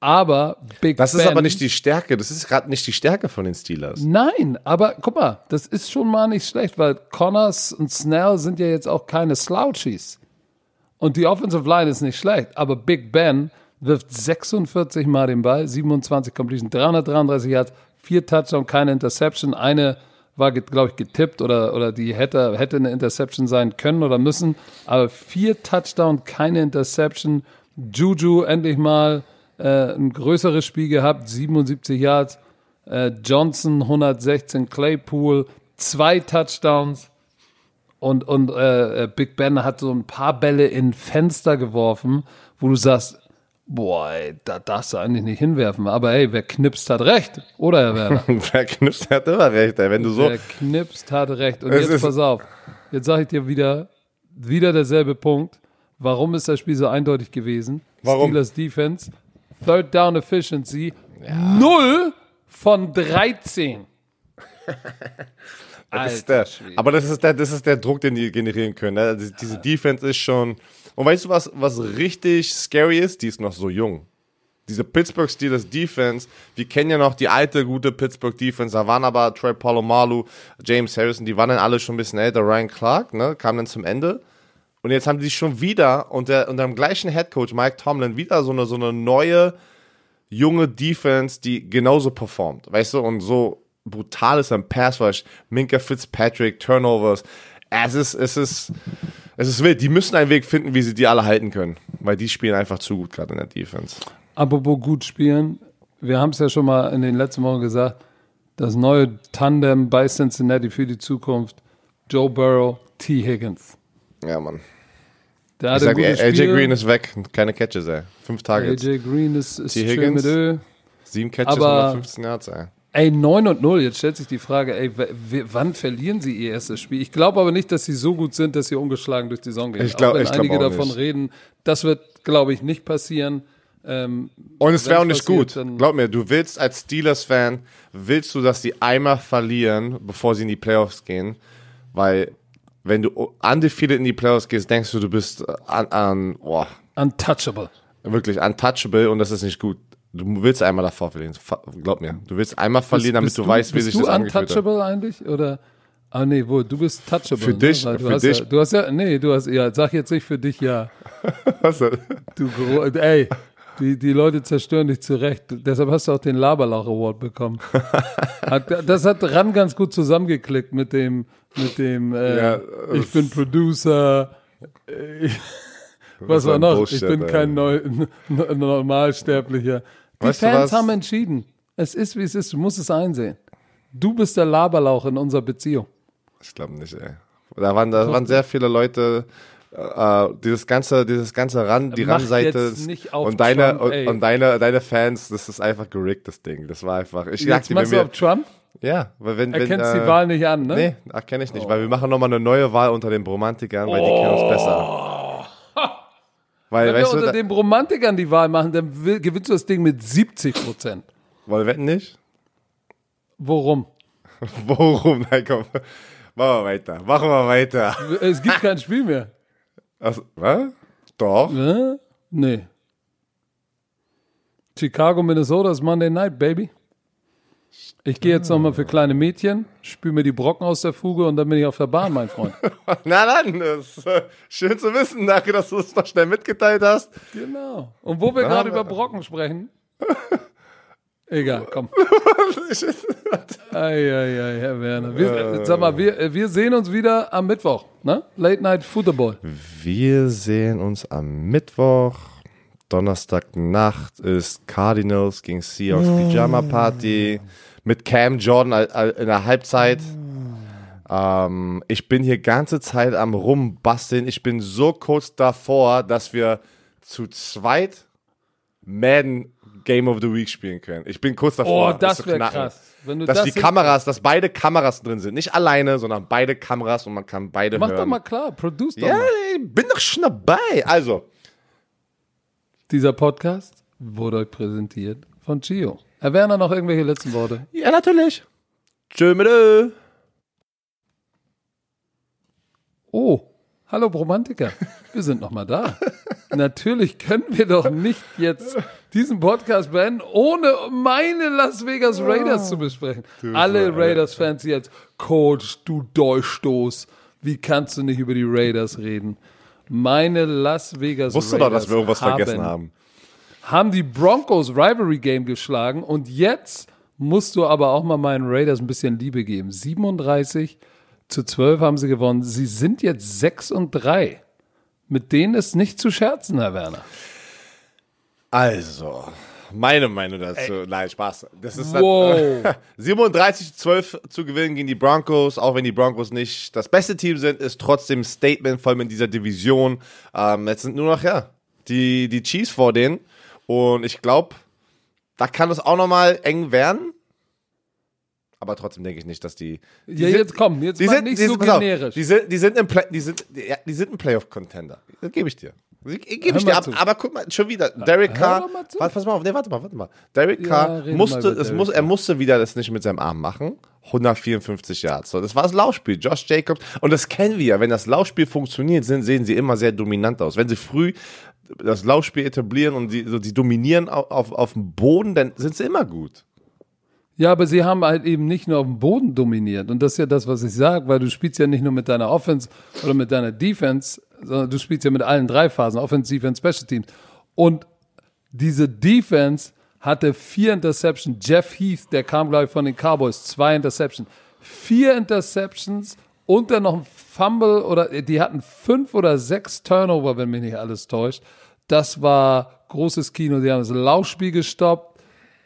Aber Big Das Ben, ist aber nicht die Stärke. Das ist gerade nicht die Stärke von den Steelers. Nein, aber guck mal, das ist schon mal nicht schlecht, weil Connors und Snell sind ja jetzt auch keine Slouchies. Und die Offensive Line ist nicht schlecht, aber Big Ben wirft 46 Mal den Ball, 27 Completion, 333 Yards, vier Touchdowns, keine Interception. Eine war, glaube ich, getippt oder, oder die hätte, hätte eine Interception sein können oder müssen. Aber vier Touchdowns, keine Interception. Juju endlich mal äh, ein größeres Spiel gehabt, 77 Yards. Äh, Johnson 116, Claypool zwei Touchdowns. Und, und äh, äh, Big Ben hat so ein paar Bälle in Fenster geworfen, wo du sagst, boah, ey, da darfst du eigentlich nicht hinwerfen. Aber ey, wer knipst, hat recht. Oder, Herr Werner? Wer knipst, hat immer recht. Ey. Wenn du so, Wer knipst, hat recht. Und jetzt pass auf. Jetzt sage ich dir wieder, wieder derselbe Punkt. Warum ist das Spiel so eindeutig gewesen? Warum? Steelers Defense, Third Down Efficiency, 0 von 13. Das ist der, aber das ist der, das ist der Druck, den die generieren können. Ne? Also diese Defense ist schon. Und weißt du, was, was richtig scary ist? Die ist noch so jung. Diese Pittsburgh Steelers Defense, wir kennen ja noch die alte, gute Pittsburgh Defense, da waren aber Troy Palomalu, James Harrison, die waren dann alle schon ein bisschen älter, Ryan Clark, ne, kam dann zum Ende. Und jetzt haben die schon wieder unter, unter dem gleichen Headcoach Mike Tomlin wieder so eine, so eine neue, junge Defense, die genauso performt, weißt du, und so brutal ist am Pass Rush, Minka Fitzpatrick, Turnovers. Es ist, es ist, es ist wild. Die müssen einen Weg finden, wie sie die alle halten können, weil die spielen einfach zu gut gerade in der Defense. Apropos gut spielen, wir haben es ja schon mal in den letzten Wochen gesagt, das neue Tandem bei Cincinnati für die Zukunft, Joe Burrow, T. Higgins. Ja, Mann. Der Ich sag, AJ. Green ist weg, keine Catches, ey. Fünf Targets. AJ Green ist, ist T. schön Higgins? mit Ö. Sieben Catches, Aber- 115 Yards, ey. Ey, 9 und 0. Jetzt stellt sich die Frage, ey, wann verlieren sie ihr erstes Spiel? Ich glaube aber nicht, dass sie so gut sind, dass sie ungeschlagen durch die Saison gehen. Ich glaub- auch wenn ich glaub einige davon nicht. reden, das wird, glaube ich, nicht passieren. Ähm, Und es wäre auch nicht gut. Glaub mir, du willst als Steelers-Fan, willst du, dass die einmal verlieren, bevor sie in die Playoffs gehen. Weil, wenn du undefeated in die Playoffs gehst, denkst du, du bist äh, an, an boah, untouchable. wirklich untouchable und das ist nicht gut. Du willst einmal davor verlieren. Glaub mir. Du willst einmal verlieren, damit Bist du, weißt, wie bist sich du das angefühlt hat. untouchable eigentlich? Oder? Ah, nee, wo? Du bist touchable. Für dich- Ne? Du für hast dich- Ja, du hast ja, nee, du hast, ja, sag jetzt nicht für dich, ja. Was denn? Du, ey, die, die Leute zerstören dich zurecht. Deshalb hast du auch den Laberlauch Award bekommen. Hat, das hat Ran ganz gut zusammengeklickt mit dem, mit dem, äh, Ja, ich bin Producer. äh, was war noch? Bullshit, ich bin kein Neu Normalsterblicher. Die Weißt Fans haben entschieden. Es ist, wie es ist. Du musst es einsehen. Du bist der Laberlauch in unserer Beziehung. Ich glaube nicht, ey. Da waren, da waren sehr viele Leute, äh, dieses ganze, dieses ganze Rand, die Randseite und deine Trump, und, und deine deine Fans, das ist einfach gerickt, das Ding. Das war einfach. Ich Jetzt wenn machst du auf Trump? ja, weil wenn, wenn Erkennst äh, die Wahl nicht an, ne? Nee, erkenne ich nicht, weil wir machen nochmal eine neue Wahl unter den Bromantikern, weil die kennen uns besser. Weil, Wenn wir du, unter da, den Romantikern die Wahl machen, dann will, gewinnst du das Ding mit 70 Prozent. wollen wir wetten nicht? Worum? Worum? Nein, komm. Machen wir weiter. Machen wir weiter. Es gibt kein Spiel mehr. Also, was? Doch. Ne? Nee. Chicago, Minnesota ist Monday Night, Baby. Ich gehe jetzt nochmal für kleine Mädchen, spüle mir die Brocken aus der Fuge und dann bin ich auf der Bahn, mein Freund. Na dann, das ist äh, schön zu wissen. Danke, dass du es noch schnell mitgeteilt hast. Genau. Und wo wir gerade über Brocken sprechen. Egal, komm. Eieiei, Herr Werner. Wir, sag mal, wir, wir sehen uns wieder am Mittwoch, ne? Late Night Football. Wir sehen uns am Mittwoch. Donnerstagnacht ist Cardinals gegen Seahawks Pyjama Party mit Cam Jordan in der Halbzeit. Ähm, ich bin hier ganze Zeit am rumbasteln. Ich bin so kurz davor, dass wir zu zweit Madden Game of the Week spielen können. Ich bin kurz davor. Oh, das wäre krass. Wenn du Dass das die Kameras, dass beide Kameras drin sind. Nicht alleine, sondern beide Kameras und man kann beide Mach hören. doch mal klar, produce doch Ja, mal. ich bin doch schon dabei. Also, Dieser Podcast wurde euch präsentiert von Gio. Herr Werner, noch irgendwelche letzten Worte? ja, natürlich. Tschö mit Ö. Oh, hallo Romantiker, wir sind noch mal da. Natürlich können wir doch nicht jetzt diesen Podcast beenden, ohne meine Las Vegas Raiders zu besprechen. Alle Raiders-Fans jetzt, Coach, du Dolchstoß, wie kannst du nicht über die Raiders reden? Meine Las Vegas Wusste Raiders doch, dass wir irgendwas haben, vergessen haben. haben die Broncos Rivalry Game geschlagen und jetzt musst du aber auch mal meinen Raiders ein bisschen Liebe geben. 37 zu 12 haben sie gewonnen. Sie sind jetzt 6 und 3. Mit denen ist nicht zu scherzen, Herr Werner. Also, meine Meinung dazu. Nein, Spaß. Das ist Wow. 37 zu 12 zu gewinnen gegen die Broncos, auch wenn die Broncos nicht das beste Team sind, ist trotzdem ein Statement, vor allem in dieser Division. Ähm, jetzt sind nur noch, ja, die, die Chiefs vor denen. Und ich glaube, da kann es auch nochmal eng werden. aber trotzdem denke ich nicht, dass die. die Ja, sind- jetzt komm, jetzt die sind, nicht die so auf, generisch. Die sind, die sind im Play, die sind, die sind ein Playoff-Contender. Das gebe ich dir. Ich, gebe ich dir ab, zu. aber guck mal, schon wieder. Derek Carr. Warte, pass mal auf, nee, warte mal, warte mal. Derek Ja, Carr musste, es muss, er musste wieder das nicht mit seinem Arm machen. 154 Yards. So, das war das Laufspiel. Josh Jacobs. Und das kennen wir ja. Wenn das Laufspiel funktioniert, sind, sehen sie immer sehr dominant aus. Wenn sie früh das Laufspiel etablieren und die, so, die dominieren auf, auf, auf dem Boden, dann sind sie immer gut. Ja, aber sie haben halt eben nicht nur auf dem Boden dominiert. Und das ist ja das, was ich sage, weil du spielst ja nicht nur mit deiner Offense oder mit deiner Defense, sondern du spielst ja mit allen drei Phasen, Offense, Defense, Special Teams. Und diese Defense hatte vier Interceptions. Jeff Heath, der kam, glaube ich, von den Cowboys, zwei Interceptions. Vier Interceptions und dann noch ein Fumble oder die hatten fünf oder sechs Turnover, wenn mich nicht alles täuscht. Das war großes Kino. Die haben das Laufspiel gestoppt.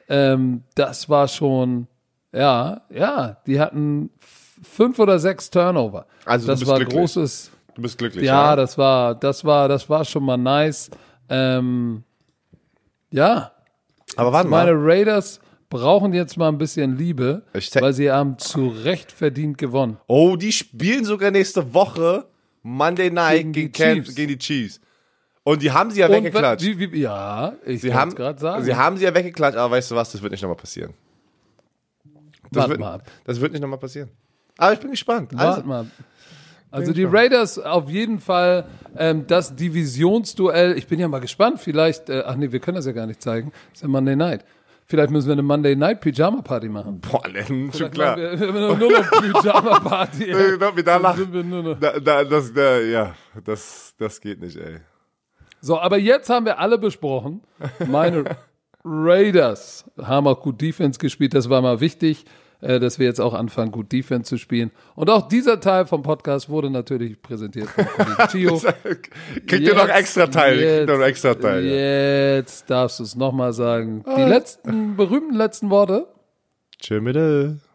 Ähm, das war schon, ja, ja, die hatten fünf oder sechs Turnover. Also du das bist war glücklich. großes. Du bist glücklich. Ja, das war, das war, das war schon mal nice. Ähm, ja, aber warte meine mal. Raiders brauchen jetzt mal ein bisschen Liebe, weil sie haben zu Recht verdient gewonnen. Oh, die spielen sogar nächste Woche Monday Night Gegen gegen, die Cam- Chiefs. gegen die Chiefs. Und die haben sie ja Und weggeklatscht. Wie, wie, ja, ich Sie wollte haben, es gerade sagen. sie haben sie ja weggeklatscht, aber weißt du was, das wird nicht nochmal passieren. Das wird, mal ab. das wird nicht nochmal passieren. Aber ich bin gespannt. Warte Also, mal. Also die Raiders auf jeden Fall ähm, das Divisionsduell. Ich bin ja mal gespannt. Vielleicht, äh, ach nee, wir können das ja gar nicht zeigen. Das ist ja Monday Night. Vielleicht müssen wir eine Monday Night Pyjama Party machen. boah, Len, schon klar. Wir, wir nur noch Pyjama Party. Äh, da- da, da, das, da, ja, das, das geht nicht, ey. So, aber jetzt haben wir alle besprochen. Meine Raiders haben auch gut Defense gespielt. Das war mal wichtig, äh, dass wir jetzt auch anfangen, gut Defense zu spielen. Und auch dieser Teil vom Podcast wurde natürlich präsentiert von Gio. Kriegt ihr noch Jetzt- extra Teil? Kriegt ihr noch jetzt- extra Teil. Ja. Jetzt darfst du es nochmal sagen. Die letzten, berühmten letzten Worte. Tschö mit